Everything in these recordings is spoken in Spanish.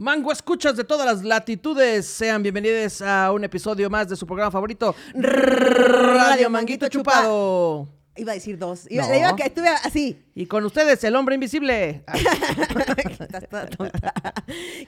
Mango escuchas de todas las latitudes, sean bienvenidos a un episodio más de su programa favorito, Radio Manguito Chupado. Iba a decir dos. Iba, No. le iba a que estuve así. Y con ustedes, el hombre invisible. Ah, Estás toda tonta.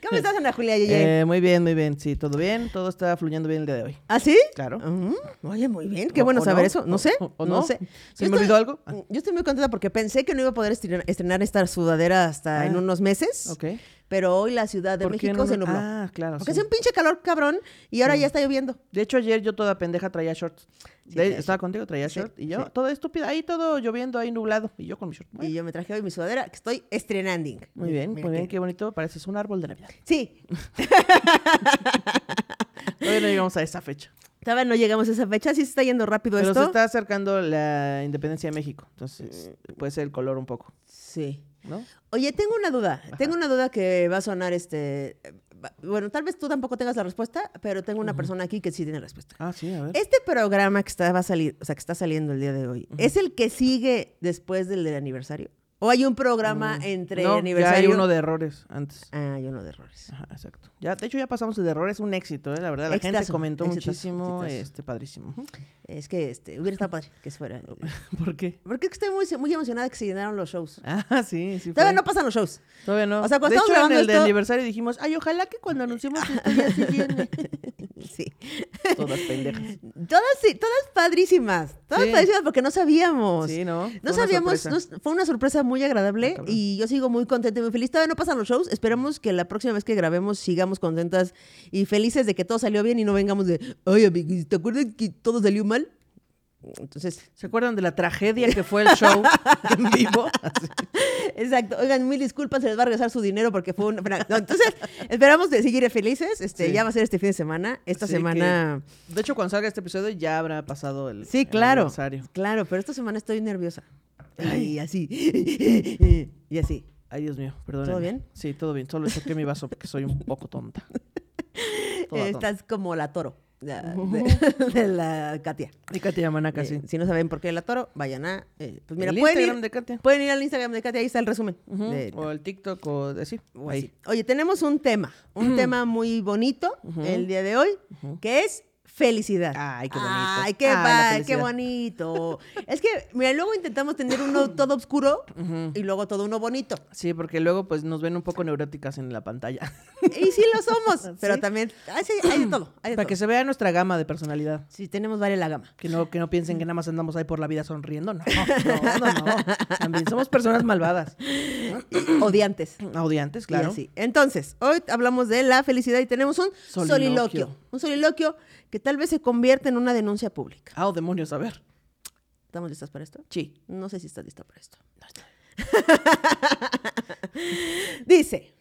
¿Cómo estás, Ana Julia Yeye? eh, muy bien, muy bien. Sí, todo bien. Todo está fluyendo bien el día de hoy. ¿Ah, sí? Claro. Mm, Oye, muy bien. Qué O- bueno o saber no, eso. No sé. o- no no. sé. ¿Se me olvidó algo? Ah. Yo estoy muy contenta porque pensé que no iba a poder estrenar, estrenar esta sudadera hasta Ah. en unos meses. Ok. Pero hoy la Ciudad de ¿Por qué México no se nubló. Ah, claro. porque sí. hace un pinche calor cabrón y ahora ya está lloviendo. De hecho, ayer yo toda pendeja traía shorts. Sí, De- traía estaba contigo, traía Sí, short. Y yo, toda estúpida, ahí todo lloviendo, ahí nublado. Y yo con mi short. Bueno, Y yo me traje hoy mi sudadera que estoy estrenando. muy bien, Mira muy bien. Qué bonito. Pareces un árbol de Navidad. Sí, Todavía no llegamos a esa fecha. todavía no llegamos a esa fecha. Sí se está yendo rápido Pero esto. se está acercando la independencia de México. Entonces, puede ser el color un poco, Sí. ¿No? Oye, tengo una duda. Tengo una duda que va a sonar este. Bueno, tal vez tú tampoco tengas la respuesta, pero tengo una persona aquí que sí tiene la respuesta. Ah, sí, a ver. Este programa que está, va a salir, o sea, que está saliendo el día de hoy, ¿es el que sigue después del del aniversario? ¿O hay un programa entre Mm. No, aniversario? Ya hay uno de errores antes. Ah, hay uno de errores. Ajá, exacto. Ya, de hecho, ya pasamos el de errores, un éxito, ¿eh? La verdad, la gente comentó exitazo, muchísimo, exitazo. este, padrísimo. Es que este, hubiera estado padre que fuera. ¿Por qué? Porque estoy muy, muy emocionada que se llenaron los shows. Ah, sí, sí. Todavía fue. no pasan los shows. Todavía no. O sea, cuando de hecho, en el de esto- aniversario dijimos, ay, ojalá que cuando anunciemos esto ya se llene. Sí. Todas pendejas. Todas, sí, todas padrísimas. Todas Sí. padrísimas porque no sabíamos. Sí, ¿no? No sabíamos, no- fue una sorpresa muy agradable Ah, y yo sigo muy contenta y muy feliz. Todavía no pasan los shows. Esperemos que la próxima vez que grabemos sigamos contentas y felices de que todo salió bien y no vengamos de, ay, amiguis, ¿te acuerdas que todo salió mal? Entonces, ¿Se acuerdan de la tragedia que fue el show en vivo? Exacto. Oigan, mil disculpas, se les va a regresar su dinero porque fue un... no, entonces, esperamos de seguir felices. Este, Sí. Ya va a ser este fin de semana. Esta Sí, semana... De hecho, cuando salga este episodio ya habrá pasado el, Sí, el claro. aniversario. Claro, pero esta semana estoy nerviosa. Y así. y así. Ay, Dios mío, perdón. ¿Todo bien? Sí, todo bien. Solo choqué mi vaso porque soy un poco tonta. Toda tonta. Estás como la toro la- de, de la Katia. Y Katia Yamanaka, sí. Eh, si no saben por qué la toro, vayan a. eh, pues mira, el pueden Instagram ir, de Katia. pueden ir al Instagram de Katia, ahí está el resumen. De- O el TikTok o de sí. o ahí. así. Oye, tenemos un tema, un tema muy bonito el día de hoy, que es felicidad. Ay, qué bonito. Ay, qué, Ah, qué bonito. es que, mira, luego intentamos tener uno todo oscuro y luego todo uno bonito. Sí, porque luego pues nos ven un poco neuróticas en la pantalla. Y sí lo somos, pero también hay, de todo. Hay de Para todo. que se vea nuestra gama de personalidad. Sí, tenemos vale la gama. Que no, que no piensen que nada más andamos ahí por la vida sonriendo. No, no, no, no. También somos personas malvadas. Odiantes. Audiantes, Y claro. así. Entonces, hoy hablamos de la felicidad y tenemos un Soliloquio. soliloquio. Un soliloquio que tal vez se convierta en una denuncia pública. Ah, oh, demonios, a ver. ¿Estamos listas para esto? Sí. No sé si estás lista para esto. Dice,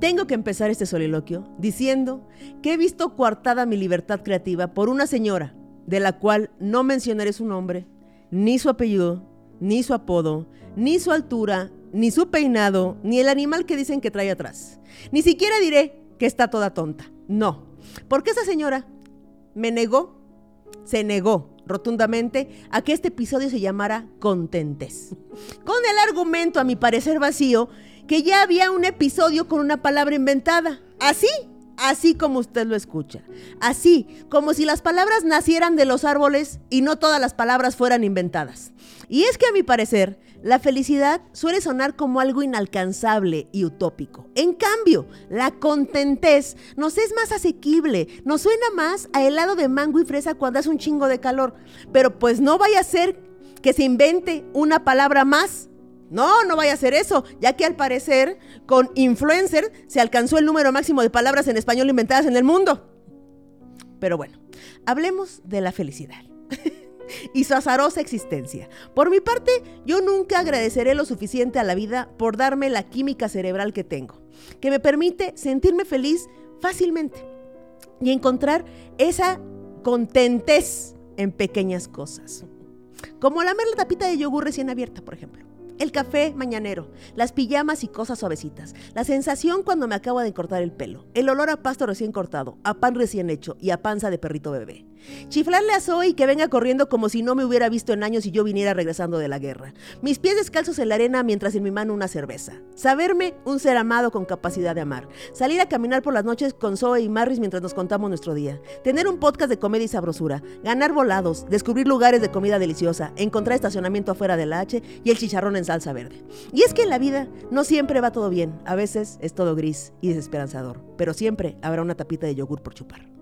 tengo que empezar este soliloquio diciendo que he visto coartada mi libertad creativa por una señora de la cual no mencionaré su nombre, ni su apellido, ni su apodo, ni su altura, ni su peinado, ni el animal que dicen que trae atrás. Ni siquiera diré que está toda tonta. No, porque esa señora me negó se negó rotundamente a que este episodio se llamara Contentes. Con el argumento, a mi parecer vacío, que ya había un episodio con una palabra inventada. Así, así como usted lo escucha. Así, como si las palabras nacieran de los árboles y no todas las palabras fueran inventadas. Y es que a mi parecer, la felicidad suele sonar como algo inalcanzable y utópico. En cambio, la contentez nos es más asequible, nos suena más a helado de mango y fresa cuando hace un chingo de calor. Pero pues no vaya a ser que se invente una palabra más. No, no vaya a ser eso, ya que al parecer con influencer se alcanzó el número máximo de palabras en español inventadas en el mundo. Pero bueno, hablemos de la felicidad y su azarosa existencia. Por mi parte, yo nunca agradeceré lo suficiente a la vida por darme la química cerebral que tengo, que me permite sentirme feliz fácilmente y encontrar esa contentez en pequeñas cosas. Como lamer la tapita de yogur recién abierta, por ejemplo. El café mañanero, las pijamas y cosas suavecitas, la sensación cuando me acabo de cortar el pelo, el olor a pasto recién cortado, a pan recién hecho y a panza de perrito bebé. Chiflarle a Zoe que venga corriendo como si no me hubiera visto en años y yo viniera regresando de la guerra. Mis pies descalzos en la arena mientras en mi mano una cerveza. Saberme un ser amado con capacidad de amar. Salir a caminar por las noches con Zoe y Marris mientras nos contamos nuestro día. Tener un podcast de comedia y sabrosura. Ganar volados. Descubrir lugares de comida deliciosa. Encontrar estacionamiento afuera de la H y el chicharrón en salsa verde. Y es que en la vida no siempre va todo bien. A veces es todo gris y desesperanzador. Pero siempre habrá una tapita de yogur por chupar.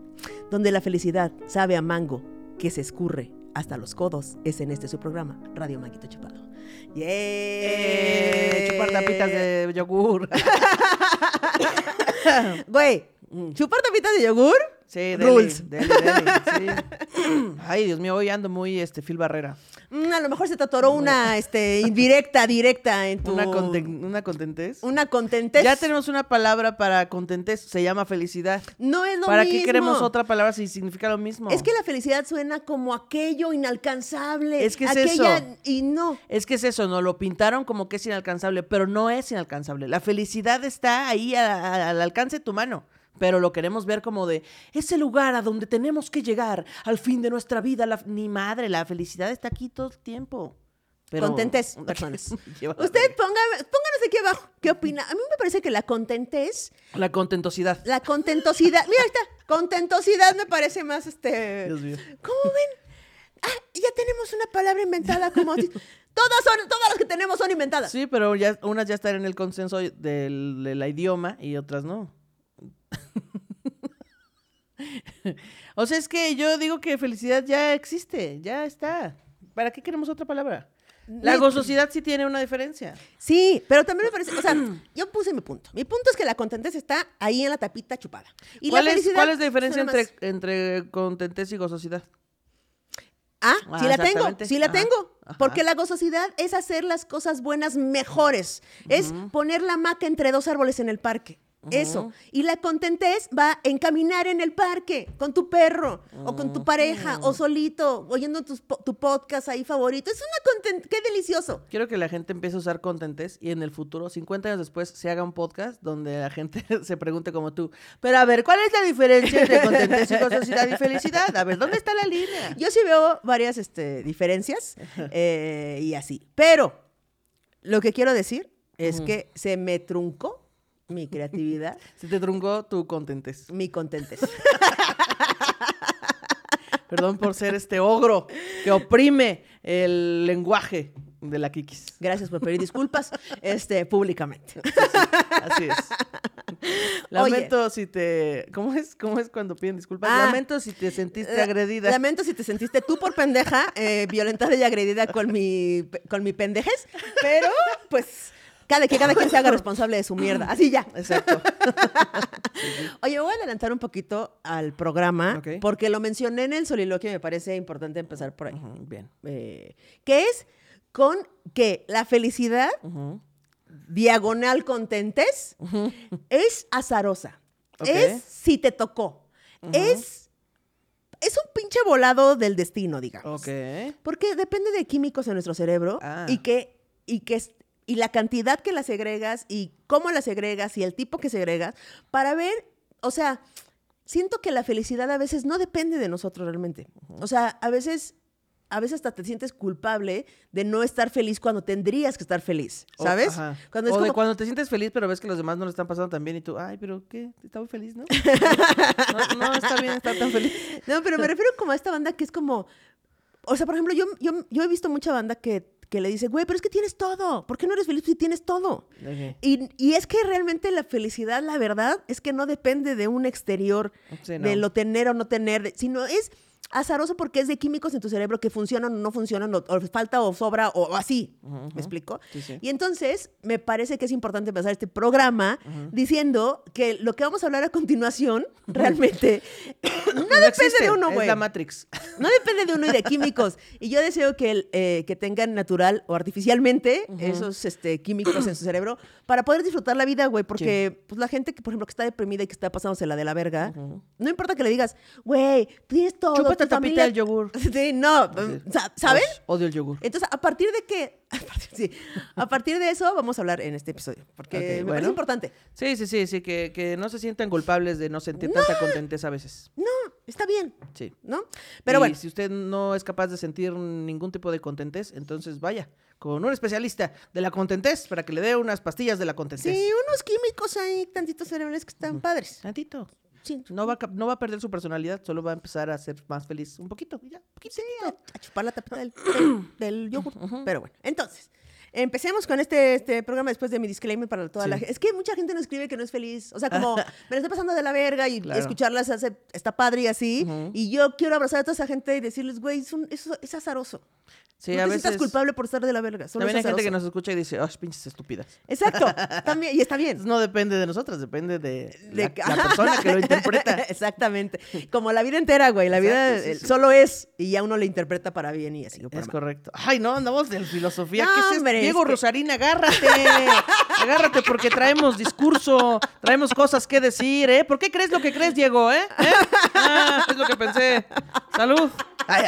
Donde la felicidad sabe a mango que se escurre hasta los codos es en este su programa, Radio Manguito Chupado. ¡Yeah! Eh, chupar tapitas de yogur. Güey, ¿chupar tapitas de yogur? Sí, dele, Rules. dele, sí. Ay, Dios mío, hoy ando muy este, Phil Barrera. Mm, a lo mejor se te atoró una este, indirecta, directa en tu... Una, conten- una contentez. Una contentez. Ya tenemos una palabra para contentez, se llama felicidad. No es lo ¿Para mismo. qué queremos otra palabra si significa lo mismo? Es que la felicidad suena como aquello inalcanzable. Es que es aquella- eso. Y no. Es que es eso, nos lo pintaron como que es inalcanzable, pero no es inalcanzable. La felicidad está ahí a- a- al alcance de tu mano. Pero lo queremos ver como de ese lugar a donde tenemos que llegar al fin de nuestra vida. La, ni madre, la felicidad está aquí todo el tiempo. Pero... Contentez, personas. Usted ponga, pónganos aquí abajo. ¿Qué opina? A mí me parece que la contentez, La contentosidad. la contentosidad. Mira, ahí está. Contentosidad me parece más este. Dios mío. ¿Cómo ven? Ah, ya tenemos una palabra inventada como. Todas son, todas las que tenemos son inventadas. Sí, pero ya, unas ya están en el consenso del, del idioma y otras no. o sea, es que yo digo que felicidad ya existe, ya está. ¿Para qué queremos otra palabra? La gozosidad sí tiene una diferencia. Sí, pero también me parece, o sea, yo puse mi punto. Mi punto es que la contentez está ahí en la tapita chupada. Y ¿Cuál, la es, cuál es la diferencia entre, más- entre contentez y gozosidad? Ah, Ah, sí la tengo, sí la Ajá, tengo. ajá. Porque la gozosidad es hacer las cosas buenas mejores. Es poner la hamaca entre dos árboles en el parque. Eso. Y la contentez va en caminar en el parque con tu perro o con tu pareja o solito, oyendo po- tu podcast ahí favorito. Es una content... ¡Qué delicioso! Quiero que la gente empiece a usar contentez y en el futuro, 50 años después, se haga un podcast donde la gente se pregunte como tú. Pero a ver, ¿cuál es la diferencia entre contentez y gozosidad y felicidad? A ver, ¿dónde está la línea? Yo sí veo varias este, diferencias eh, y así. Pero lo que quiero decir es que se me truncó mi creatividad, Se te truncó tu contentez. mi contentez. Perdón por ser este ogro que oprime el lenguaje de la Kikis. Gracias por pedir disculpas este, públicamente. Así es. Lamento si te. ¿Cómo es? ¿Cómo es cuando piden disculpas? Ah. Lamento si te sentiste La- agredida. Lamento si te sentiste tú por pendeja, eh, violentada y agredida con mi, con mi pendejez, pero pues cada, que cada quien se haga responsable de su mierda. Así ya. Exacto. Oye, voy a adelantar un poquito al programa porque lo mencioné en el soliloquio y me parece importante empezar por ahí. Bien. Eh, que es con que la felicidad Ujú. diagonal contentes es azarosa. Es si te tocó. Es es un pinche volado del destino, digamos. Ok. Porque depende de químicos en nuestro cerebro Ah. y que y que y la cantidad que las segregas y cómo las segregas y el tipo que segregas para ver, o sea, siento que la felicidad a veces no depende de nosotros realmente. O sea, a veces a veces hasta te sientes culpable de no estar feliz cuando tendrías que estar feliz, ¿sabes? Cuando es o de como- cuando te sientes feliz, pero ves que los demás no lo están pasando tan bien y tú, ay, pero ¿qué? Está muy feliz, ¿no? no, no, está bien estar tan feliz. No, pero me refiero como a esta banda que es como. O sea, por ejemplo, yo, yo, yo he visto mucha banda que, que le dice, güey, pero es que tienes todo. ¿Por qué no eres feliz si tienes todo? Y, y es que realmente la felicidad, la verdad, es que no depende de un exterior, Sí, no. de lo tener o no tener, sino es azaroso porque es de químicos en tu cerebro que funcionan o no funcionan, o, o falta o sobra, o, o así. ¿Me explico? Sí, sí. Y entonces, me parece que es importante empezar este programa diciendo que lo que vamos a hablar a continuación realmente no, depende existe, de uno, Es güey. la Matrix. No depende de uno y de químicos. Y yo deseo que, el, eh, que tengan natural o artificialmente esos este, químicos en su cerebro para poder disfrutar la vida, güey. Porque pues, la gente que, por ejemplo, que está deprimida y que está pasándose la de la verga, no importa que le digas, güey, tienes todo, Chúpate la tapita del yogur. Sí, no, sa- ¿saben? Os- Odio el yogur. Entonces, a partir de que, a partir, sí, a partir de eso vamos a hablar en este episodio, porque Ok, me bueno. parece importante. Sí, sí, sí, sí, que, que no se sientan culpables de no sentir tanta contentez a veces. No, está bien, Sí. ¿no? Pero y bueno, si usted no es capaz de sentir ningún tipo de contentez, entonces vaya con un especialista de la contentez para que le dé unas pastillas de la contentez. sí, unos químicos ahí, tantitos cerebrales que están padres. Tantito. Sí, No va, a, no va a perder su personalidad, solo va a empezar a ser más feliz un poquito. ya, poquito. a, a chupar la tapita del, del, del yogur. Pero bueno, entonces, empecemos con este, este programa después de mi disclaimer para toda la gente. Es que mucha gente nos escribe que no es feliz. O sea, como me la estoy pasando de la verga y Claro. escucharlas hace, está padre y así. Y yo quiero abrazar a toda esa gente y decirles, güey, es, un- es, es azaroso. Sí, no a te sientas veces. culpable por estar de la verga. Solo También hay es gente que nos escucha y dice, ¡ay, pinches estúpidas! Exacto, también, y está bien. Entonces, no depende de nosotros, depende de, De la, la persona que lo interpreta. Exactamente. Como la vida entera, güey. La vida Exacto, sí, eh, sí. solo es y ya uno le interpreta para bien y así. o para Es mal. correcto. Ay, no, andamos de filosofía. No, ¿Qué es hombre, es Diego que- Rosarín, agárrate. agárrate porque traemos discurso, traemos cosas que decir, ¿eh? ¿Por qué crees lo que crees, Diego, eh? ¿Eh? Ah, es lo que pensé. Salud. Ay,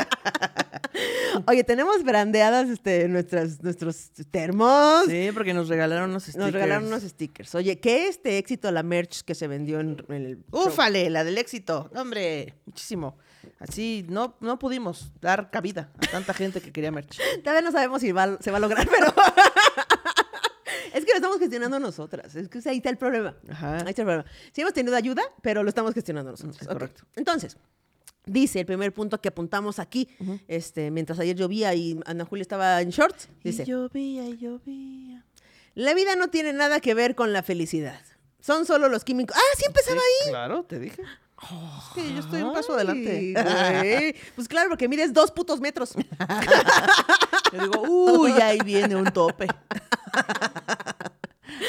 Oye, tenemos brandeadas este, nuestras, nuestros termos. sí, porque nos regalaron unos stickers. Nos regalaron unos stickers. Oye, ¿qué este éxito la merch que se vendió en, en el. show? Ufale, la del éxito. Hombre, muchísimo. Así no, no pudimos dar cabida a tanta gente que quería merch. Todavía no sabemos si va- se va a lograr, pero. es que lo estamos gestionando nosotras. Es que ahí está el problema. Ajá. Ahí está el problema. Sí hemos tenido ayuda, pero lo estamos gestionando nosotros. Es correcto. Entonces, dice el primer punto que apuntamos aquí, este, mientras ayer llovía y Ana Julia estaba en shorts, dice, Y llovía y llovía. la vida no tiene nada que ver con la felicidad. Son solo los químicos. Ah, sí empezaba ahí. Claro, te dije. Es que yo estoy un paso Ay, adelante. güey. Pues claro, porque mides dos putos metros. Yo digo, uy, ahí viene un tope.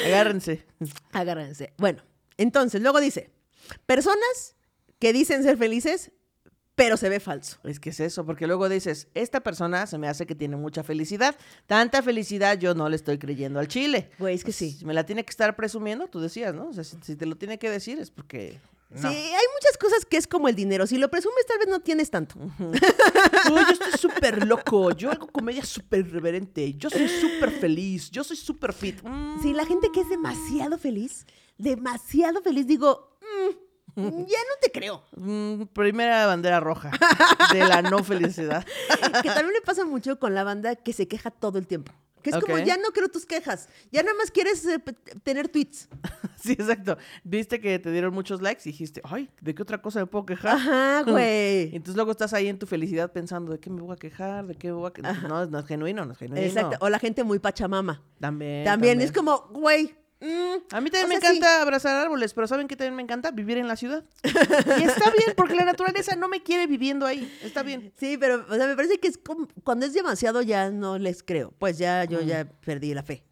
Agárrense. Agárrense. Bueno, entonces, luego dice, personas que dicen ser felices, pero se ve falso. Es que es eso, porque luego dices, esta persona se me hace que tiene mucha felicidad. Tanta felicidad yo no le estoy creyendo al chile. Güey, es que Pues, sí. Si me la tiene que estar presumiendo, tú decías, ¿no? O sea, si, si te lo tiene que decir es porque... No. Sí, hay muchas cosas que es como el dinero. Si lo presumes, tal vez no tienes tanto. Uy, yo estoy súper loco. Yo hago comedia súper irreverente. Yo soy súper feliz. Yo soy súper fit. Mm. Sí, la gente que es demasiado feliz, demasiado feliz, digo, mm, ya no te creo. Mm, primera bandera roja de la no felicidad. que también le pasa mucho con la banda que se queja todo el tiempo. Que es como, ya no quiero tus quejas, ya nada más quieres eh, tener tweets. Sí, exacto. Viste que te dieron muchos likes y dijiste, ay, ¿de qué otra cosa me puedo quejar? Ajá, güey. entonces luego estás ahí en tu felicidad pensando, ¿de qué me voy a quejar? ¿De qué me voy a quejar? No, no es genuino, no es genuino. Exacto. O la gente muy pachamama. También, También, es como, güey. Mm, A mí también o me sí. encanta abrazar árboles, pero ¿saben qué también me encanta? Vivir en la ciudad. Y está bien, porque la naturaleza no me quiere viviendo ahí. Está bien. Sí, pero o sea, me parece que es como, cuando es demasiado ya no les creo. Pues ya yo ya perdí la fe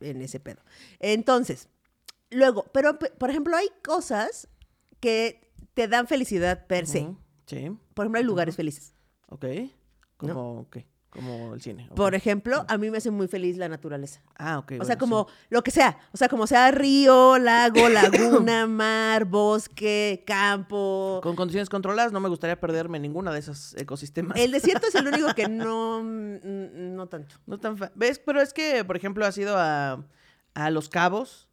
en ese pedo. Entonces, luego, pero pe- por ejemplo, hay cosas que te dan felicidad per se. Sí, Por ejemplo, hay lugares felices. ok. Como, ¿qué? Como el cine. Por ejemplo, a mí me hace muy feliz la naturaleza. Ah, ok. O sea, como sí. lo que sea. O sea, como sea río, lago, laguna, mar, bosque, campo. Con condiciones controladas no me gustaría perderme ninguna de esos ecosistemas. El desierto es el único que no, mm, no tanto. No tan fa- ¿Ves? Pero es que, por ejemplo, has ido a, a Los Cabos,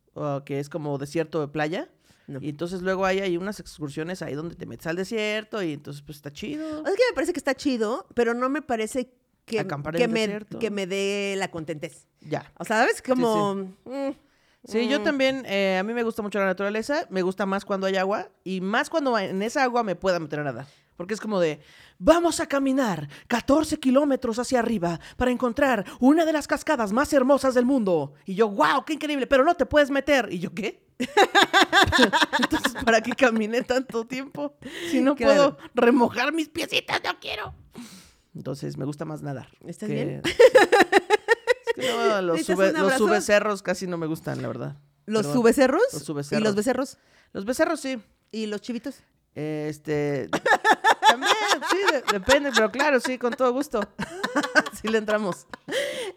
que es como desierto de playa. No. Y entonces luego hay, hay unas excursiones ahí donde te metes al desierto y entonces pues está chido. O sea, es que me parece que está chido, pero no me parece que, Acampar que, el me, desierto. que me dé la contentez. Ya. O sea, ¿sabes? Como... mm, Sí, yo mm. también, eh, a mí me gusta mucho la naturaleza, me gusta más cuando hay agua y más cuando en esa agua me pueda meter a nadar. Porque es como de, vamos a caminar 14 kilómetros hacia arriba para encontrar una de las cascadas más hermosas del mundo. Y yo, wow, qué increíble, pero no te puedes meter. Y yo, ¿qué? Entonces, ¿para qué caminé tanto tiempo? Si no Claro. puedo remojar mis piecitas, no quiero. Entonces, me gusta más nadar. ¿Estás que- bien? Es que no, los, ¿Necesitas sube, los subecerros casi no me gustan, la verdad. ¿Los Pero- subecerros? Los ¿Y subecerros. los becerros? Los becerros sí. ¿Y los chivitos? Este. También, sí, de- depende, pero claro, sí, con todo gusto. sí le entramos.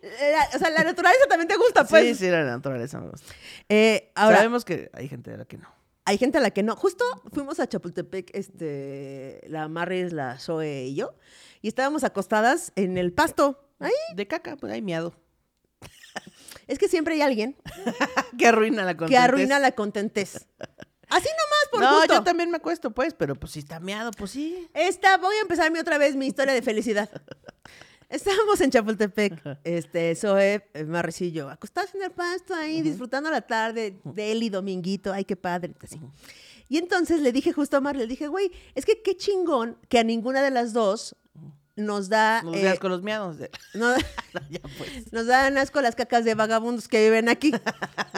La- o sea, la naturaleza también te gusta, pues. Sí, sí, la naturaleza me gusta. Eh, ahora, Sabemos que hay gente de la que no. hay gente a la que no. Justo fuimos a Chapultepec, este, la Marris, la Zoe y yo, y estábamos acostadas en el pasto. Ahí. De caca, pues hay miado. Es que siempre hay alguien que arruina la que contentez. arruina la contentez. Así nomás, por No, gusto. yo también me acuesto, pues, pero pues si está miado, pues sí. Esta, voy a empezarme otra vez mi historia de felicidad. Estábamos en Chapultepec, este, Zoe, eh, Marris y yo, acostados en el pasto ahí, disfrutando la tarde, Deli, Dominguito, ay, qué padre, así. Y entonces le dije justo a Mar, le dije, güey, es que qué chingón que a ninguna de las dos nos da... No eh, veas con los miados. de- no- ya pues. nos dan asco las cacas de vagabundos que viven aquí.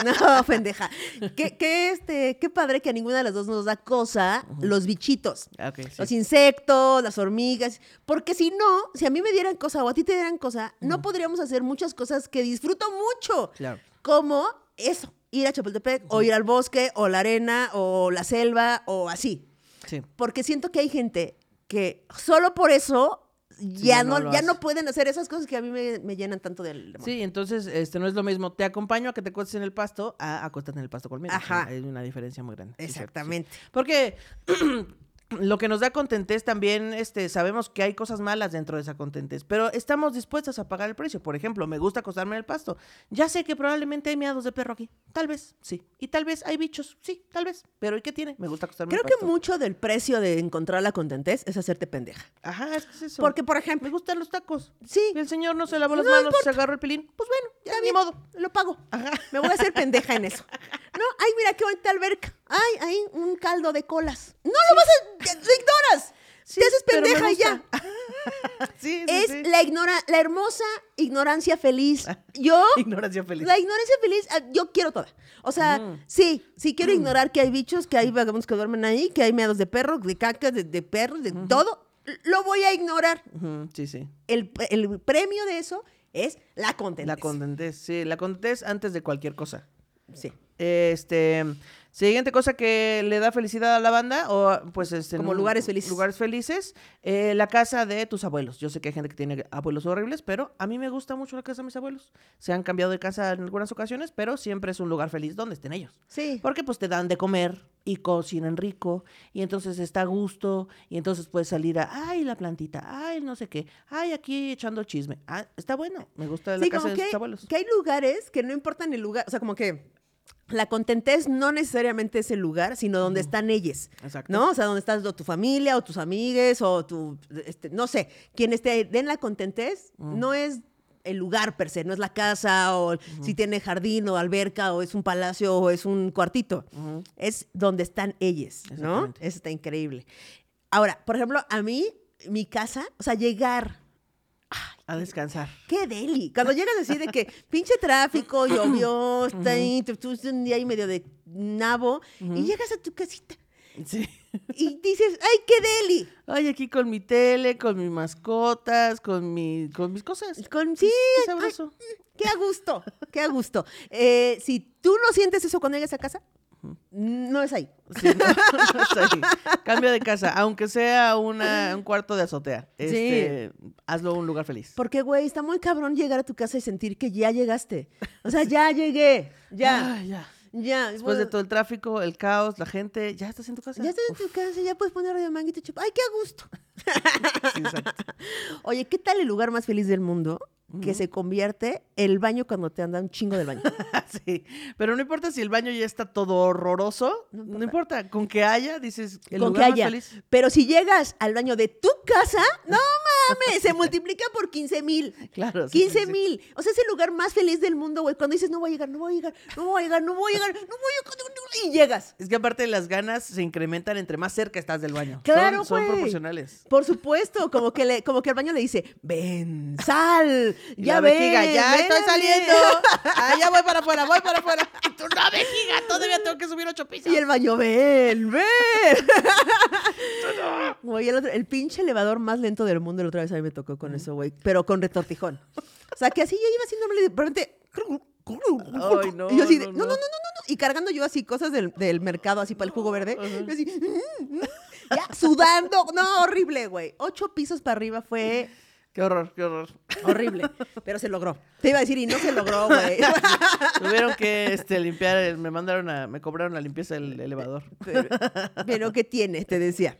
No, pendeja. Qué, qué, este, qué padre que a ninguna de las dos nos da cosa los bichitos. Ah, sí. Los insectos, las hormigas. Porque si no, si a mí me dieran cosa o a ti te dieran cosa, no podríamos hacer muchas cosas que disfruto mucho. Claro. Como eso, ir a Chapultepec, o ir al bosque, o la arena, o la selva, o así. Sí. Porque siento que hay gente que solo por eso ya, ya no ya hace. no pueden hacer esas cosas que a mí me, me llenan tanto del amor. Sí, entonces este no es lo mismo. Te acompaño a que te acuestes en el pasto a acuéstate en el pasto conmigo. Ajá. Hay una diferencia muy grande. sí, cierto, sí. Exactamente. Porque lo que nos da contentez también, este, sabemos que hay cosas malas dentro de esa contentez, pero estamos dispuestas a pagar el precio. Por ejemplo, me gusta acostarme en el pasto. Ya sé que probablemente hay miados de perro aquí. Tal vez, sí. Y tal vez hay bichos. Sí, tal vez. Pero ¿y qué tiene? Me gusta acostarme Creo en el que pasto. mucho del precio de encontrar la contentez es hacerte pendeja. Ajá, es que es eso. Porque, por me ejemplo, gustan los tacos. sí, Y el señor no se lavó las No manos, se agarró el pilín. Pues bueno, ya ni modo. lo pago. Me voy a hacer pendeja en eso. No, ay, mira qué bonita alberca. Ay, ahí un caldo de colas. No lo vas a. Lo ignoras. Te haces pendeja y ya. sí, sí, Es sí. la ignora, la hermosa ignorancia feliz. Yo, ignorancia feliz. la ignorancia feliz, ah, yo quiero toda. O sea, sí, sí quiero ignorar que hay bichos, que hay vagabundos que duermen ahí, que hay meados de perro, de caca, de, de perros, de todo. Lo voy a ignorar. Sí, sí. El, el premio de eso es la contentez. La contentez, sí, la contentez antes de cualquier cosa. Sí. Este, siguiente cosa que le da felicidad a la banda, o pues este, Como lugares felices. Lugares felices, eh, la casa de tus abuelos. Yo sé que hay gente que tiene abuelos horribles, pero a mí me gusta mucho la casa de mis abuelos. Se han cambiado de casa en algunas ocasiones, pero siempre es un lugar feliz donde estén ellos. Sí. Porque pues te dan de comer y cocinan rico y entonces está a gusto y entonces puedes salir a, ay, la plantita, ay, no sé qué, ay, aquí echando chisme. Ah, está bueno, me gusta la Sí, casa de que tus abuelos. que hay lugares que no importan el lugar, o sea, como que la contentez no necesariamente es el lugar, sino donde están ellos, Exacto. ¿no? O sea, donde estás o tu familia o tus amigues o tu, este, no sé, quienes te den la contentez no es el lugar per se, no es la casa o si tiene jardín o alberca o es un palacio o es un cuartito, es donde están ellos, ¿no? Eso está increíble. Ahora, por ejemplo, a mí, mi casa, o sea, llegar A descansar. ¡Qué deli! Cuando llegas así de que pinche tráfico, llovió, está ahí, tú, un día ahí medio de nabo, y llegas a tu casita Sí. y dices, ¡ay, qué deli! Ay, aquí con mi tele, con mis mascotas, con, mi, con mis cosas. Con, sí, Qué ay, sabroso. qué a gusto, qué a gusto. Eh, si tú no sientes eso cuando llegas a casa, no es ahí. Sí, no, no es ahí. Cambia de casa, aunque sea una, un cuarto de azotea. Este, Hazlo un lugar feliz. Porque, güey, está muy cabrón llegar a tu casa y sentir que ya llegaste. O sea, ya llegué, ya, Ay, ya. ya. Después de todo el tráfico, el caos, la gente, ya estás en tu casa. Ya estás en tu casa, ya puedes poner radio manguito chup. ¡Ay, qué a gusto! Sí, exacto. Oye, ¿qué tal el lugar más feliz del mundo? Que se convierte el baño cuando te anda un chingo del baño. Sí, pero no importa si el baño ya está todo horroroso, No no importa, con que haya, dices, el con que lugar más haya. feliz. Pero si llegas al baño de tu casa, no mames, se multiplica por 15 mil. Claro. sí, sí, 15 sí. mil. O sea, es el lugar más feliz del mundo, güey. Cuando dices, no voy a llegar, no voy a llegar, no voy a llegar, no voy a llegar, no voy a llegar. Y llegas. Es que aparte las ganas se incrementan entre más cerca estás del baño. Claro, Son, son proporcionales. Por supuesto, como que, le, como que el baño le dice, ven, sal, Y ya la ven, vejiga, ya ven estoy a mí". saliendo. Ah, ya voy para afuera, voy para afuera. Y tú, no, vejiga, todavía tengo que subir ocho pisos. Y el baño, ven, ven. Güey, el, el pinche elevador más lento del mundo, la otra vez a mí me tocó con eso, güey. Pero con retortijón. O sea, que así yo iba haciendo y de repente. Ay, no, y yo así de, no, no, no, no, no, no. Y cargando yo así cosas del, del mercado, así para el jugo verde. Yo así, ya, sudando. No, horrible, güey. Ocho pisos para arriba fue Qué horror, qué horror. Horrible. Pero se logró. Te iba a decir, y no se logró, güey. Tuvieron que este, limpiar, el- me mandaron a, me cobraron la limpieza del elevador. Pero, pero ¿qué tiene? Te decía.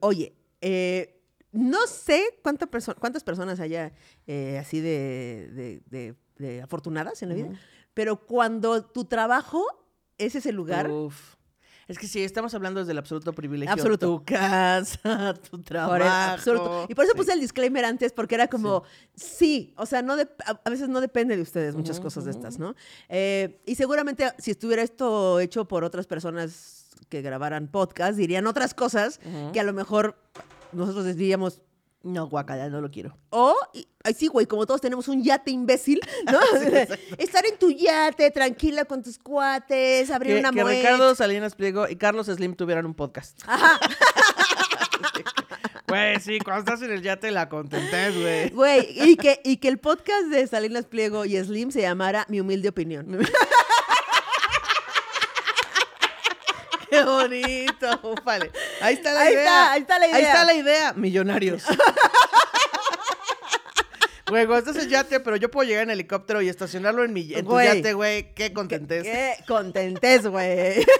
Oye, eh, no sé cuánta perso- cuántas personas haya eh, así de, de- de- de afortunadas en la vida, pero cuando tu trabajo es ese lugar, Uf. Es que sí, estamos hablando desde el absoluto privilegio. Absoluto. Tu casa, tu trabajo. por el absoluto. Y por eso Sí. puse el disclaimer antes, porque era como, sí, o sea, no a, a veces no depende de ustedes muchas cosas de estas, ¿no? Eh, y seguramente si estuviera esto hecho por otras personas que grabaran podcast, dirían otras cosas que a lo mejor nosotros diríamos, No, guacala, no lo quiero. O, y- ay, sí, güey, como todos tenemos un yate imbécil, ¿no? Estar en tu yate, tranquila con tus cuates, abrir Que, una que moet. Ricardo Salinas Pliego y Carlos Slim tuvieran un podcast. Güey, sí, cuando estás en el yate la contentés, güey. Güey, y que, y que el podcast de Salinas Pliego y Slim se llamara Mi Humilde Opinión. Qué bonito, ufale. Ahí está la Ahí idea. está, ahí está la Ahí idea. está la idea. Millonarios. Güey, cuando estás en yate, pero yo puedo llegar en helicóptero y estacionarlo en mi en tu yate, güey. Qué contentés. Qué contentes, güey.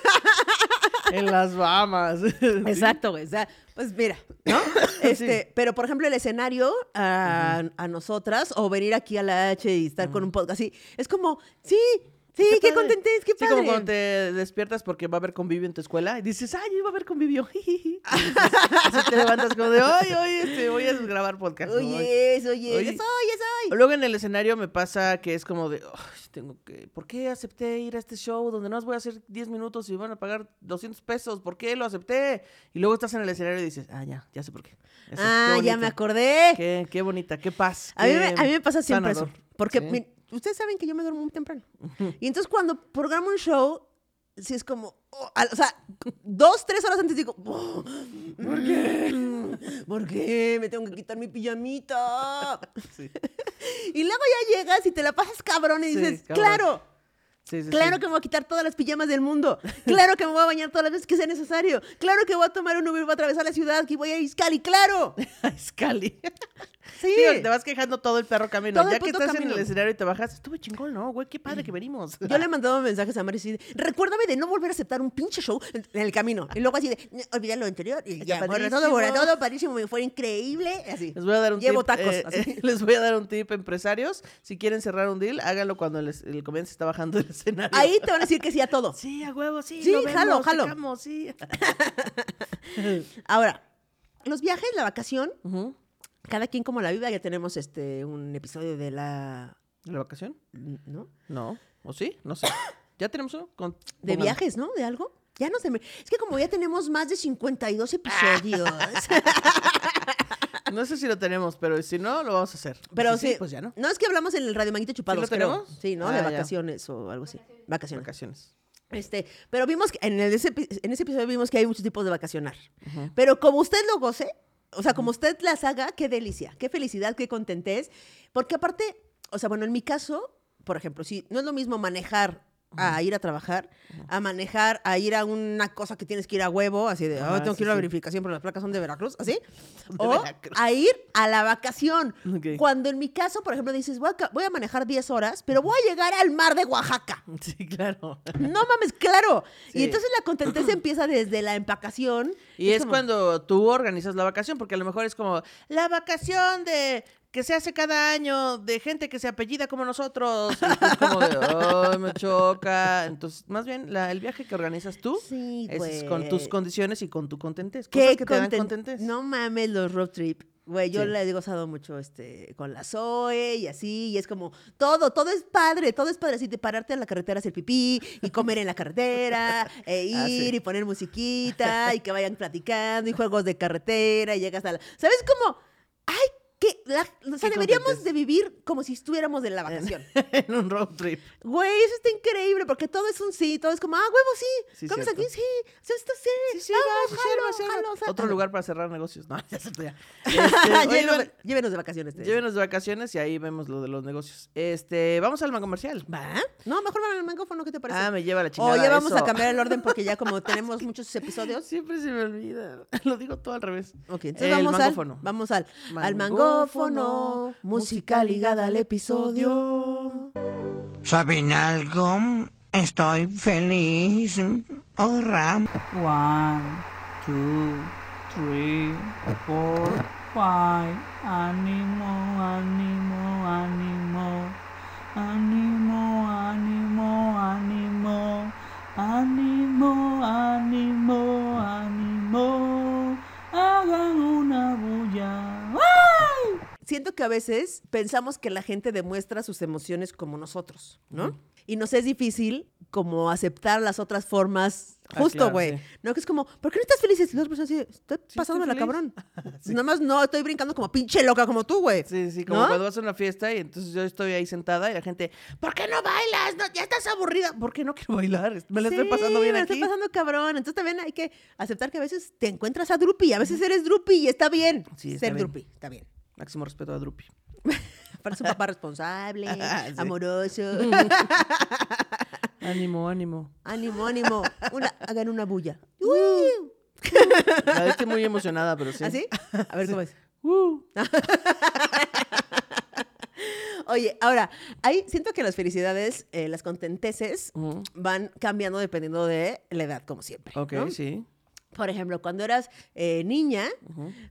En las Bahamas. Exacto, güey. O sea, pues mira, ¿no? Este, pero por ejemplo, el escenario a, a nosotras, o venir aquí a la H y estar con un podcast así, es como, sí, sí, qué, qué Sí, padre. como cuando te despiertas porque va a haber convivio en tu escuela y dices, ay, va a haber convivio. Así te levantas como de, ay, hoy este, voy a grabar podcast. ¿no? Hoy". Oye, eso, oye, Oye. oye, eso. Luego en el escenario me pasa que es como de, "Ay, tengo que, ¿por qué acepté ir a este show donde no voy a hacer 10 minutos y van a pagar 200 pesos? ¿Por qué lo acepté? Y luego estás en el escenario y dices, ah, ya, ya sé por qué. Ah, qué ya me acordé. Qué, qué bonita, qué paz. A mí, qué me, a mí me pasa siempre sanador. eso. Porque Sí. mi- ustedes saben que yo me duermo muy temprano. Y entonces cuando programo un show, sí es como, oh, o sea, dos, tres horas antes digo, oh, ¿por qué? ¿Por qué? Me tengo que quitar mi pijamita. Sí. Y luego ya llegas y te la pasas cabrón y Sí, dices, cabrón. claro, Sí, sí, claro sí. que me voy a quitar todas las pijamas del mundo. Claro que me voy a bañar todas las veces que sea necesario. Claro que voy a tomar un Uber, voy a atravesar la ciudad, que voy a Iscali, claro. Scali. Sí. Te vas quejando todo el perro camino. Todo ya que estás en camino. el escenario y te bajas, estuvo chingón, ¿no? Güey, qué padre que venimos. Yo le he mandado mensajes a Mari así de, recuérdame de no volver a aceptar un pinche show en en el camino. Y luego así de, "No, olvidar lo anterior. Y ya, bueno, todo, padrísimo. todo padrísimo, me fue increíble. Así. Les voy a dar un Llevo tip. tacos, eh, así. eh, les voy a dar un tip, empresarios. Si quieren cerrar un deal, háganlo cuando el, el comediante está bajando del escenario. Ahí te van a decir que sí a todo. Sí, a huevo, sí. Sí, lo jalo, vemos, jalo. checamos, sí. Ahora, los viajes, la vacación, Ujú. Cada quien como la viva, ya tenemos este un episodio de la... ¿La vacación? ¿No? No. ¿O sí? No sé. ¿Ya tenemos uno? Con- De viajes, ¿no? ¿De algo? Ya no se me... Es que como ya tenemos más de 52 episodios. No sé si lo tenemos, pero si no, lo vamos a hacer. Pero Si sí, pues ya no. No es que hablamos en el Radio Manguito Chupados, lo creo. tenemos? Sí, ¿no? Ah, de ya. vacaciones o algo así. Vacaciones. Vacaciones. Este, pero vimos que en, el- en ese episodio vimos que hay muchos tipos de vacacionar. Pero como usted lo goce, o sea, como usted las haga, qué delicia, qué felicidad, qué contentez. Porque aparte, o sea, bueno, en mi caso, por ejemplo, si no es lo mismo manejar a ir a trabajar, a manejar, a ir a una cosa que tienes que ir a huevo, así de, "Ay, tengo que ir a la verificación, pero las placas son de Veracruz, así. O a ir a la vacación. Cuando en mi caso, por ejemplo, dices, voy a, ca- voy a manejar 10 horas, pero voy a llegar al mar de Oaxaca. Sí, claro. No mames, claro. Sí. Y entonces la contentez empieza desde la empacación. Y es, como- cuando tú organizas la vacación, porque a lo mejor es como la vacación de que se hace cada año de gente que se apellida como nosotros. Es como de, me choca. Entonces, más bien, la- el viaje que organizas tú Sí, es con tus condiciones y con tu contentez. Qué que te dan. No mames los road trip. Güey, yo Sí. le he gozado mucho este, con la Zoe y así, y es como todo, todo es padre, todo es padre, así de pararte en la carretera hacer pipí y comer en la carretera, e ir Ah, sí. y poner musiquita y que vayan platicando y juegos de carretera y llegas a la... ¿Sabes cómo? ¡Ay! Que la- o sea, deberíamos de vivir como si estuviéramos en la vacación. en un road trip. Güey, eso está increíble porque todo es un sí, todo es como, ah, huevo, sí, Sí, comes aquí, sí, sí, esto sí, Sí, sí, vamos, jalo, jalo, jalo. Otro lugar para cerrar negocios. No, ya se ya. Este, llévenos, de, de vacaciones. te llévenos de vacaciones y ahí vemos lo de los negocios. Este, vamos al man comercial. ¿Va? No, mejor van al mangófono, ¿qué te parece? Ah, me lleva la chingada. o ya vamos a cambiar el orden porque ya como tenemos muchos episodios. Siempre se me olvida. Lo digo todo al revés. Ok, entonces El vamos al, mangófono. vamos al, al Mangófono. Micrófono, música ligada al episodio. ¿Saben algo? Estoy feliz. Hurra. One, two, three, four, five. Ánimo, ánimo, ánimo. Ánimo, ánimo, ánimo. Ánimo, ánimo, ánimo. Hagan. Siento que a veces pensamos que la gente demuestra sus emociones como nosotros, ¿no? Y nos es difícil como aceptar las otras formas. Ah, Justo, claro, güey. sí. No, que es como, ¿por qué no estás feliz? Y la otra persona así, estoy estoy pasándomela, feliz. cabrón. Nada más no, estoy brincando como pinche loca como tú, güey. Sí, sí, como ¿No? cuando vas a una fiesta y entonces yo estoy ahí sentada y la gente, ¿por qué no bailas? No, ya estás aburrida. ¿Por qué no quiero bailar? Me la estoy Sí, pasando bien me la aquí. estoy pasando cabrón. Entonces también hay que aceptar que a veces te encuentras a Drupi, a veces eres Drupi y está bien. Sí, está Ser bien. Drupi, está bien. Máximo respeto a Drupi. Para un papá responsable, Sí. amoroso. Ánimo, ánimo. ánimo, ánimo. Una, hagan una bulla. La estoy muy emocionada, pero sí. ¿Así? A ver cómo es. Uh. Oye, ahora, ahí siento que las felicidades, eh, las contenteces, van cambiando dependiendo de la edad, como siempre. Ok, ¿no? sí. Por ejemplo, cuando eras eh, niña,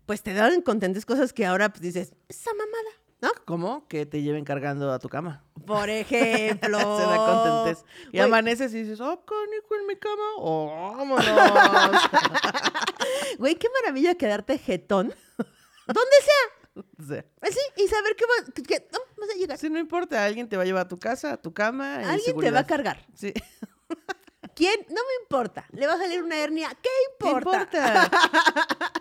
pues te daban contentes cosas que ahora pues, dices, esa mamada, ¿no? ¿Cómo? Que te lleven cargando a tu cama. Por ejemplo. Se da contentez. Y amaneces y dices, oh, canijo en mi cama. Oh, vámonos. Güey, qué maravilla quedarte jetón. Donde sea. Sea, Así, y saber que, va- que- que, no, vas a llegar. sí, no importa. Alguien te va a llevar a tu casa, a tu cama. en Alguien te va a cargar. Sí. ¿Quién? No me importa. Le va a salir una hernia. ¿Qué ¿Qué importa? importa?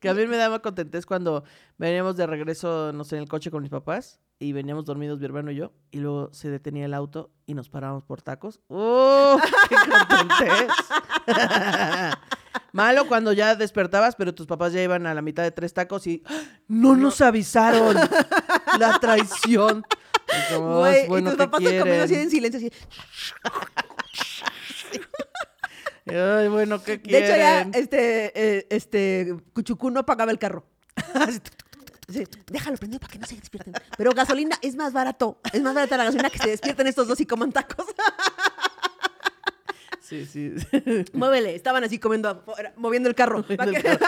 que a mí me daba contentez cuando veníamos de regreso, no sé, en el coche con mis papás y veníamos dormidos mi hermano y yo y luego se detenía el auto y nos parábamos por tacos. ¡Oh! ¡Qué contentez! Malo cuando ya despertabas, pero tus papás ya iban a la mitad de tres tacos y ¡ah! no nos avisaron la traición. Y como, "Ah, Güey, bueno, y tus ¿qué papás comiendo así quieren?". en silencio. Así. Ay, bueno, ¿qué De hecho, ya quieren? este, eh, este Cuchucú no pagaba el carro. Sí, déjalo prendido para que no se despierten. Pero gasolina es más barato. Es más barata la gasolina que se despierten estos dos y coman tacos. Sí, sí. Muévele. Estaban así comiendo moviendo el carro. Moviendo el carro.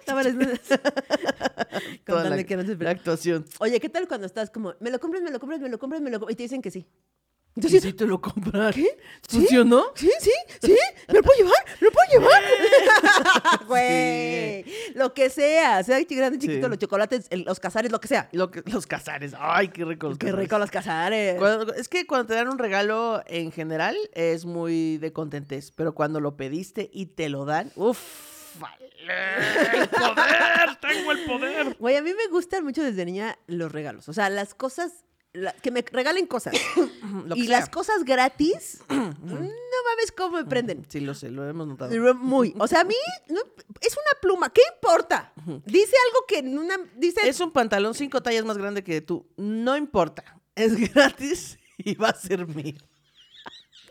Estaban Toda la, que no se la actuación. Oye, ¿qué tal cuando estás como, me lo compras, me lo compras, me lo compras, me lo compras? Y te dicen que sí. ¿Y Entonces, si te lo compran? ¿Qué? ¿Funcionó? ¿Sí? ¿Sí? ¿Sí? ¿Me lo puedo llevar? ¿Me lo puedo llevar? Güey. Lo que sea. Sea grande, chiquito, Sí. los chocolates, el- los cazares, lo que sea. Lo que- los cazares. Ay, qué rico. los Qué cazares. rico los cazares. Cuando- es que cuando te dan un regalo en general es muy de contentez, pero cuando lo pediste y te lo dan, uff, el poder, tengo el poder. Güey, a mí me gustan mucho desde niña los regalos. O sea, las cosas, la- que me regalen cosas. Lo que y sea. las cosas gratis, no mames cómo me prenden. Sí, lo sé, lo hemos notado. Muy. O sea, a mí no- es una pluma. ¿Qué importa? Dice algo que en una. Dice. Es un pantalón cinco tallas más grande que tú. No importa. Es gratis y va a ser mío.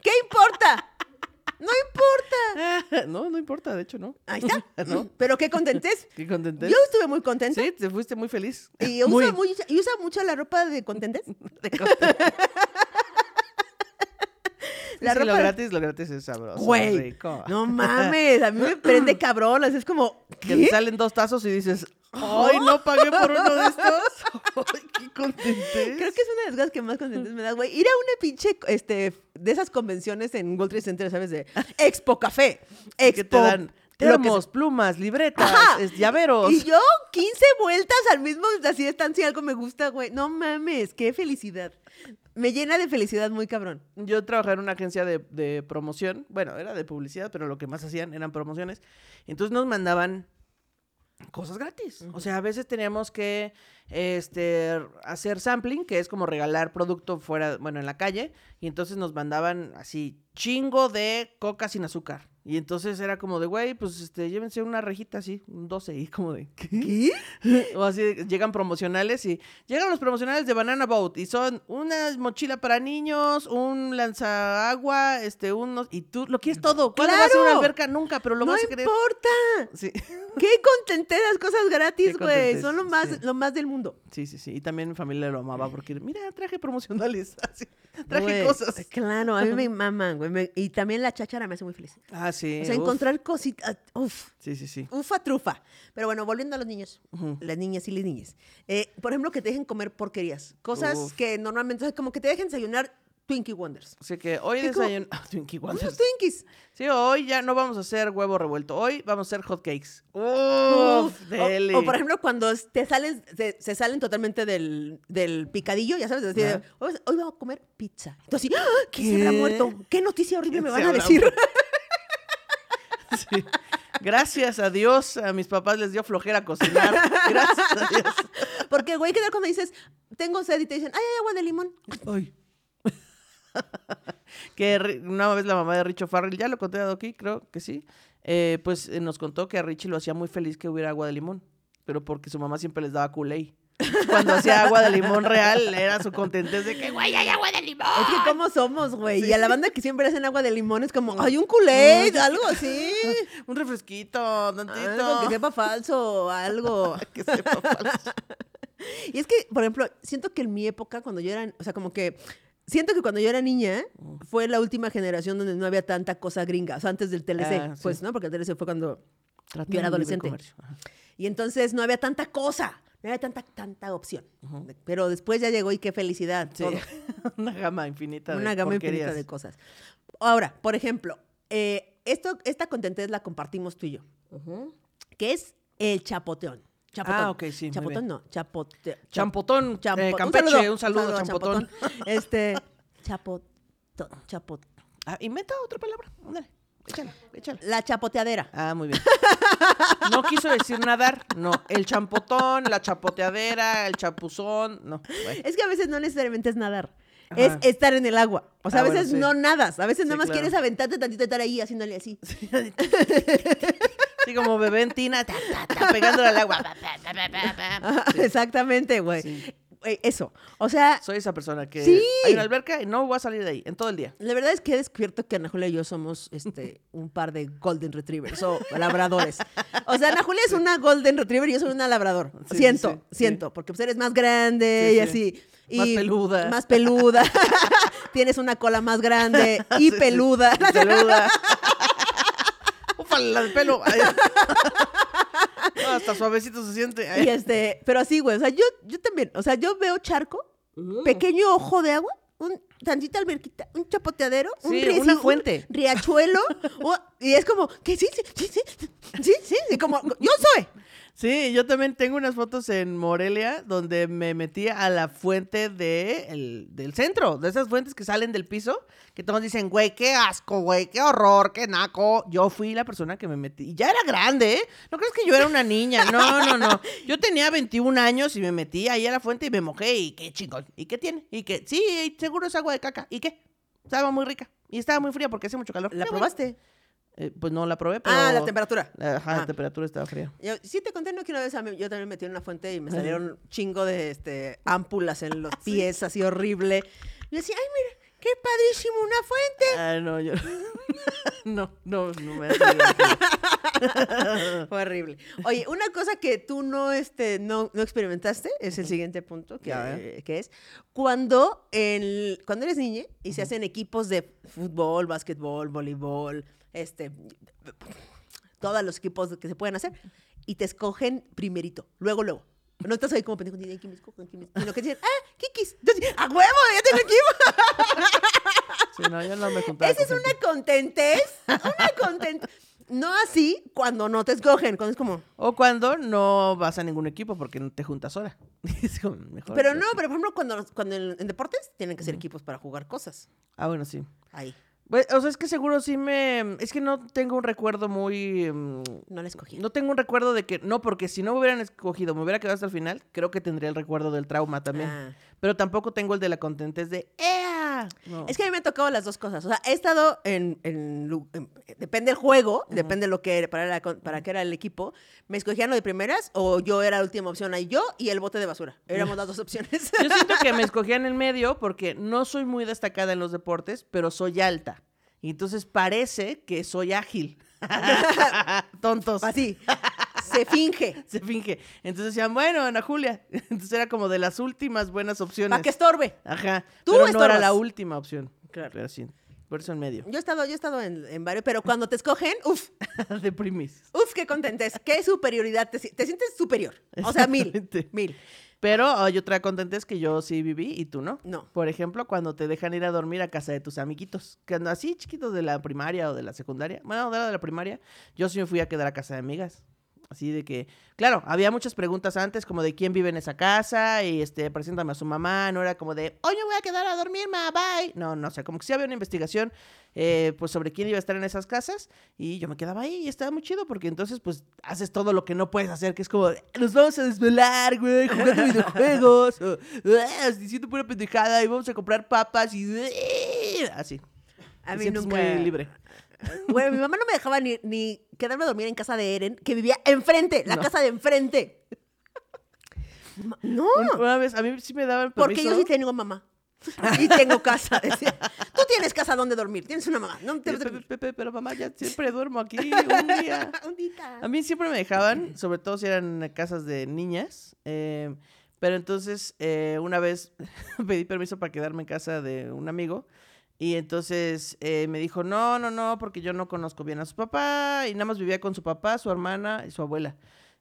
¿Qué importa? No importa. No, no importa, de hecho, no. Ahí está. ¿No? Pero qué contentes. Qué contentez. Yo estuve muy contenta. Sí, te fuiste muy feliz. Y usa, muy- y usa mucho la ropa de contentes. La La lo ropa- gratis, lo gratis es sabroso. Güey. rico. No mames. A mí me prende cabrón. Es como. Que te salen dos tazos y dices, ¡ay, no pagué por uno de estos! ¡Ay, qué contentez! Creo que es una de las cosas que más contentes me da, güey. Ir a una pinche, este, de esas convenciones en World Trade Center, ¿sabes? De Expo Café. Expo. que te dan termos, plumas, libretas, Ajá. llaveros. Y yo, 15 vueltas al mismo, así están, si algo me gusta, güey. No mames, qué felicidad. Me llena de felicidad muy cabrón. Yo trabajaba en una agencia de, de promoción, bueno, era de publicidad, pero lo que más hacían eran promociones. Entonces nos mandaban cosas gratis. O sea, a veces teníamos que este, hacer sampling, que es como regalar producto fuera, bueno, en la calle. Y entonces nos mandaban así chingo de coca sin azúcar. Y entonces era como de, güey, pues este, llévense una rejita así, un 12, y como de, ¿qué? O así, llegan promocionales y llegan los promocionales de Banana Boat y son una mochila para niños, un lanzaagua, este, unos, y tú lo quieres todo. ¿Cuándo vas a una ¡Claro! alberca? Nunca, pero lo no vas a querer. importa. Sí. Qué contenteras cosas gratis, güey. Son lo más, sí. lo más del mundo. Sí, sí, sí. Y también mi familia lo amaba porque, mira, traje promocionales. Así, traje Güey, cosas. Claro, a mí me maman, güey. y también la cháchara me hace muy feliz. Ah, sí. O sea, uf. encontrar cositas. Uf, Sí, sí, sí. ufa trufa. Pero bueno, volviendo a los niños, Ujú. las niñas y las niñas. Eh, por ejemplo, que te dejen comer porquerías. Cosas Uf. que normalmente, o como que te dejen desayunar Twinkie Wonders. Así que hoy ¿Qué desayuno. Ah, Twinkie Wonders. Twinkies. Sí, hoy ya no vamos a hacer huevo revuelto. Hoy vamos a hacer hot cakes. Uf. Uf, O- dele. O, por ejemplo, cuando te salen, se, se salen totalmente del, del picadillo, ya sabes, Ajá. hoy, hoy vamos a comer pizza. Entonces, así, ¡ah! ¿quién se habrá ¿Qué? muerto? ¿Qué noticia horrible ¿Quién me van a decir? Sí. Gracias a Dios, a mis papás les dio flojera cocinar. Gracias a Dios. Porque, güey, ¿qué tal cuando dices, tengo sed y te dicen, ay, hay agua de limón? Ay. que una vez la mamá de Richo Farrell, ya lo conté a aquí, creo que sí, eh, pues eh, nos contó que a Richie lo hacía muy feliz que hubiera agua de limón, pero porque su mamá siempre les daba Kool-Aid. Cuando hacía agua de limón real, era su contentez de que, güey, hay agua de limón. Es que cómo somos, güey. Y a la banda que siempre hacen agua de limón es como, hay un Kool-Aid, algo así. Un refresquito, tantito. Algo que sepa falso, algo. Que sepa falso. Y es que, por ejemplo, siento que en mi época, cuando yo era, o sea, como que, siento que cuando yo era niña, fue la última generación donde no había tanta cosa gringa, o sea, antes del TLC, Ah, sí. pues, ¿no? Porque el TLC fue cuando... Tratando Yo era adolescente. Y entonces no había tanta cosa, no había tanta, tanta opción. Pero después ya llegó y qué felicidad. Sí. todo. Una gama infinita de Una gama porquerías. infinita de cosas. Ahora, por ejemplo, eh, esto, esta contentez la compartimos tú y yo, que es el chapoteón. Chapotón. Ah, ok, sí, Chapotón no, chapote, chap- Champotón, champo- eh, un Campeche, un saludo, champotón. Este, chapotón, chapot. Ah, inventa otra palabra. Ándale, échala, échala. La chapoteadera. Ah, muy bien. No quiso decir nadar, no. El champotón, la chapoteadera, el chapuzón, no. Bueno. Es que a veces no necesariamente es nadar. Ajá. Es estar en el agua. O sea, Ah, a bueno, veces sí. no nadas. A veces Sí, nada más claro. quieres aventarte tantito y estar ahí haciéndole así. Sí, como bebé en tina, ta, ta, ta, pegándole al agua. Exactamente, güey. Sí. Güey, Eso. O sea, Soy esa persona que Sí. hay una alberca y no voy a salir de ahí en todo el día. La verdad es que he descubierto que Ana Julia y yo somos este, un par de Golden Retrievers o labradores. O sea, Ana Julia es una Golden Retriever y yo soy una labrador. Sí, siento, sí, sí, siento, porque pues eres más grande y sí. así. Más y peluda. Más peluda. Tienes una cola más grande y peluda. Peluda. Ufa, la del pelo. Hasta suavecito se siente. Ay. Y este, pero así, güey. O sea, yo, yo también. O sea, yo veo charco, pequeño ojo de agua, un tantita alberquita, un chapoteadero, un, una sí, un riachuelo. o- y es como, que sí, sí, sí, sí, sí, sí, sí, como, yo soy. Sí, yo también tengo unas fotos en Morelia donde me metí a la fuente de el- del centro, de esas fuentes que salen del piso, que todos dicen, güey, qué asco, güey, qué horror, qué naco. Yo fui la persona que me metí. Y ya era grande, ¿eh? No crees que yo era una niña. No, no, no. Yo tenía 21 años y me metí ahí a la fuente y me mojé. Y qué chingón. ¿Y qué tiene? Y que, sí, seguro es agua de caca. ¿Y qué? Estaba muy rica. Y estaba muy fría porque hace mucho calor. ¿La Qué bueno. Eh, pues no la probé, pero... Ah, la temperatura. Ajá, la Ah. temperatura estaba fría. Yo, sí te conté, ¿no? Que una vez mí- yo también me metí en una fuente y me salieron un chingo de este, ámpulas en los pies, así horrible. Y yo decía, ay, mira, qué padrísimo, una fuente. Ah, no, yo. no, no, no me. Fue horrible. Oye, una cosa que tú no, este, no, no experimentaste es el siguiente punto, que es cuando, el, cuando eres niña y se hacen equipos de fútbol, básquetbol, voleibol, este, todos los equipos que se pueden hacer, y te escogen primerito, luego, luego. No estás ahí como pendejo, ¿quién me escogen? ¿Quién me? Sino que dicen, ah, Kikis. Entonces, ¡a huevo! ¡Ya tengo equipo! Sí, no, yo no me juntaba. Esa es una gente. contentez, una contentez. No así cuando no te escogen, cuando es como... O cuando no vas a ningún equipo porque no te juntas sola. Es como mejor. Pero no, pero por ejemplo, cuando, cuando en, en deportes tienen que ser equipos para jugar cosas. Ah, bueno, sí. Ahí. Pues, o sea, es que seguro sí me... Es que no tengo un recuerdo muy... mm, No la escogí. No tengo un recuerdo de que... No, porque si no me hubieran escogido, me hubiera quedado hasta el final, creo que tendría el recuerdo del trauma también. Ah. Pero tampoco tengo el de la contentez de... ¡Ea! No. Es que a mí me han tocado las dos cosas. O sea, he estado en. en lu- en- depende del juego, depende de lo que era, para, la para qué era el equipo. Me escogían lo de primeras o yo era la última opción ahí, yo y el bote de basura. Éramos las dos opciones. Yo siento que me escogían en medio porque no soy muy destacada en los deportes, pero soy alta. Y entonces parece que soy ágil. Tontos. Así. Se finge. Se finge. Entonces decían, bueno, Ana Julia. Entonces era como de las últimas buenas opciones. Para que estorbe. Ajá. Tú pero no estorbas. era la última opción. Claro. Pero sí. Por eso en medio. Yo he estado, yo he estado en, en varios, pero cuando te escogen, uff, de primis. uff, qué contentes. Qué superioridad. Te, te sientes superior. O sea, mil. Mil. Pero hay otra contentez que yo sí viví y tú no. No. Por ejemplo, cuando te dejan ir a dormir a casa de tus amiguitos, que así chiquitos de la primaria o de la secundaria. Bueno, de la de la primaria. Yo sí me fui a quedar a casa de amigas. Así de que, claro, había muchas preguntas antes, como de quién vive en esa casa y este, preséntame a su mamá. No era como de, hoy me voy a quedar a dormir, ma, bye. No, no, o sea, como que sí había una investigación, eh, pues sobre quién iba a estar en esas casas y yo me quedaba ahí y estaba muy chido porque entonces, pues, haces todo lo que no puedes hacer, que es como, nos vamos a desvelar, güey, jugando videojuegos, o, "Ah, diciendo pura pendejada y vamos a comprar papas y así. A mí sientes nunca. muy libre. Bueno, mi mamá no me dejaba ni, ni quedarme a dormir en casa de Eren, que vivía enfrente, la No. casa de enfrente. No, Un- Una vez, a mí sí me daban permiso. porque yo sí tengo mamá. Y tengo casa. decía. Tú tienes casa donde dormir, tienes una mamá. No te Pepe, Pepe, pero mamá, ya siempre duermo aquí un día. Un día. A mí siempre me dejaban, sobre todo si eran casas de niñas. eh, pero entonces, eh, una vez pedí permiso para quedarme en casa de un amigo. Y entonces eh, me dijo, no, no, no, porque yo no conozco bien a su papá. Y nada más vivía con su papá, su hermana y su abuela.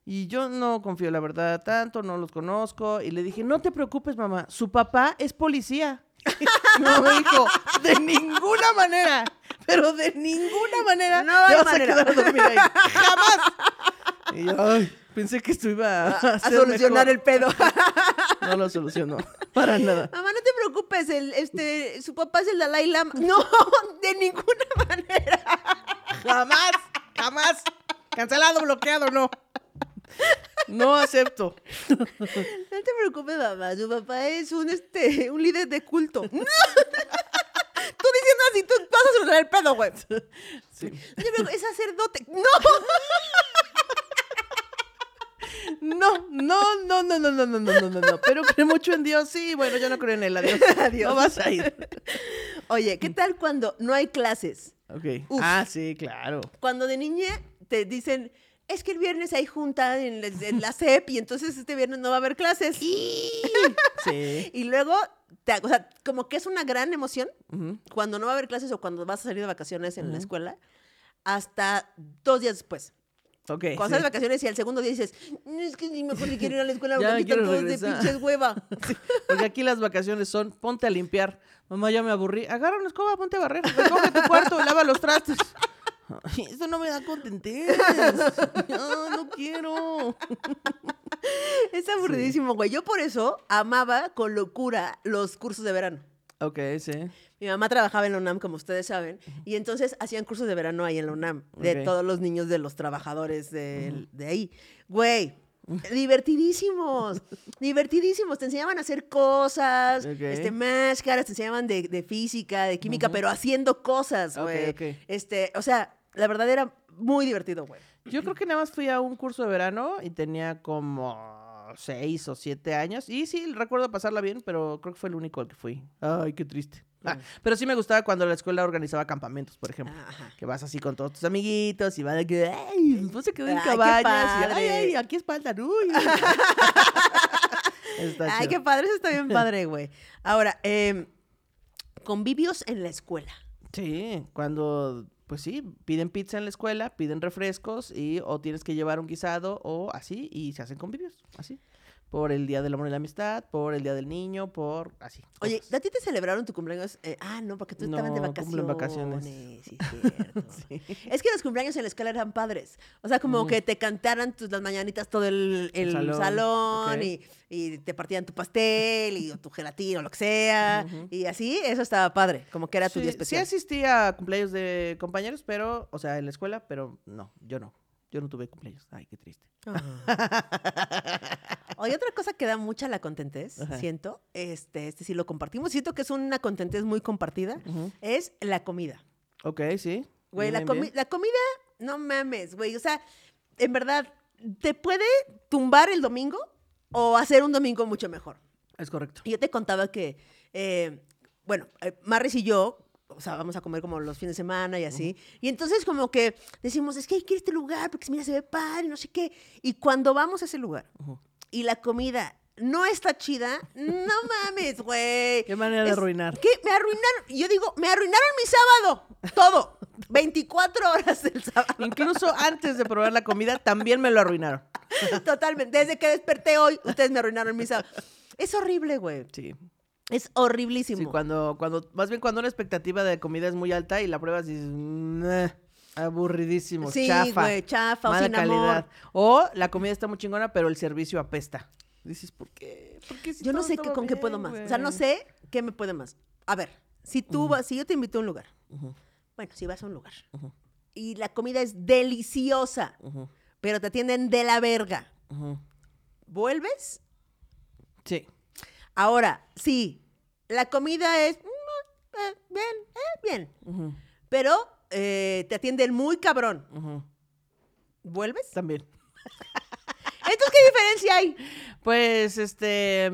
Y yo no confío, la verdad, tanto, no los conozco. Y le dije, no te preocupes, mamá, su papá es policía. No me dijo, de ninguna manera, pero de ninguna manera No te hay vas manera. a quedar a dormir ahí. Jamás. Y yo, ay, pensé que esto iba a, A ser solucionar mejor. el pedo. No lo solucionó, para nada. Mamá, no te preocupes, el, este, su papá es el Dalai Lama. No, de ninguna manera. Jamás, jamás. Cancelado, bloqueado, no. No acepto. No te preocupes, mamá. Su papá es un, este, un líder de culto. tú diciendo así, tú vas a solucionar el pedo, güey. Sí. No te preocupes, es sacerdote. ¡No! No, no, no, no, no, no, no, no, no, no, no. Pero creo mucho en Dios, sí. Bueno, yo no creo en él, adiós. Adiós. No vas a ir. Oye, ¿qué tal cuando no hay clases? Ok. Uf. Ah, sí, claro. Cuando de niña te dicen, es que el viernes hay junta en, la- en la SEP y entonces este viernes no va a haber clases. Sí. Y luego, te, o sea, como que es una gran emoción cuando no va a haber clases o cuando vas a salir de vacaciones en la escuela, hasta dos días después. Cuando sí. sales de vacaciones y al segundo día dices, "No, es que ni mejor ni quiero ir a la escuela Ya porque me todos de regresar". pinches hueva. Porque aquí las vacaciones son ponte a limpiar. Mamá, ya me aburrí. Agarra una escoba, ponte a barrer. Recoge tu cuarto, lava los trastes. Ay, Esto no me da contentez. No, no quiero. Es aburridísimo, güey. Yo por eso amaba con locura los cursos de verano. Ok, sí. Mi mamá trabajaba en la UNAM, como ustedes saben, y entonces hacían cursos de verano ahí en la UNAM, de todos los niños de los trabajadores de, de ahí. Güey, divertidísimos, divertidísimos. Te enseñaban a hacer cosas, este, máscaras, te enseñaban de, de física, de química, pero haciendo cosas, güey. Este, o sea, la verdad era muy divertido, güey. Yo creo que nada más fui a un curso de verano y tenía como seis o siete años. Y sí, recuerdo pasarla bien, pero creo que fue el único al que fui. Ay, qué triste. Ah, pero sí me gustaba cuando la escuela organizaba campamentos, por ejemplo. Ajá. Que vas así con todos tus amiguitos y van de que, ay, vamos a quedar en Ay, cabañas. Y, ay, ay, aquí espantan. Uy. Está Ay, qué padre, eso está bien padre, güey. Ahora, em, convivios en la escuela. Sí, cuando, pues sí, piden pizza en la escuela, piden refrescos y o tienes que llevar un guisado o así y se hacen convivios, así. Por el Día del Amor y la Amistad, por el Día del Niño, por así. Oye. ¿a ti te celebraron tu cumpleaños? Eh, ah, no, porque tú estabas de No, vacaciones. en vacaciones. Sí, cierto. Es que los cumpleaños en la escuela eran padres. O sea, como que te cantaran tus, las mañanitas todo el, el El salón, y, y te partían tu pastel y o tu gelatina o lo que sea. Y así, eso estaba padre. Como que era tu sí, día sí especial. asistí a cumpleaños de compañeros, pero, o sea, en la escuela, pero no, yo no. Yo no tuve cumpleaños. Ay, qué triste. Oye, otra cosa que da mucha la contentez, Ajá. siento, este, este sí lo compartimos, siento que es una contentez muy compartida, es la comida. Ok, sí. Güey, la, Bien, comi- bien. la comida, no mames, güey. O sea, en verdad, te puede tumbar el domingo o hacer un domingo mucho mejor. Es correcto. Y yo te contaba que, eh, bueno, eh, Marris y yo, o sea, vamos a comer como los fines de semana y así. Y entonces como que decimos, es que hay que ir a este lugar porque mira, se ve padre, no sé qué. Y cuando vamos a ese lugar y la comida no está chida, no mames, güey. Qué manera de arruinar. ¿Qué? Me arruinaron, yo digo, me arruinaron mi sábado, todo. 24 horas del sábado. Incluso antes de probar la comida, también me lo arruinaron. Totalmente. Desde que desperté hoy, ustedes me arruinaron mi sábado. Es horrible, güey. Sí. Es horriblísimo. Sí, cuando, cuando, más bien cuando una expectativa de comida es muy alta y la pruebas y dices, "Nah, aburridísimo, Sí, chafa, güey, chafa o mala sin amor. calidad. O la comida está muy chingona, pero el servicio apesta. Dices, ¿por qué? ¿Por qué si Yo no sé qué, con qué puedo más. O sea, no sé qué me puede más. A ver, si tú vas, si yo te invito a un lugar, bueno, si vas a un lugar y la comida es deliciosa, pero te atienden de la verga. ¿vuelves? Sí. Ahora, sí, la comida es mm, eh, bien, eh, bien, pero eh, te atienden muy cabrón. ¿vuelves? También. Entonces, ¿qué diferencia hay? Pues, este.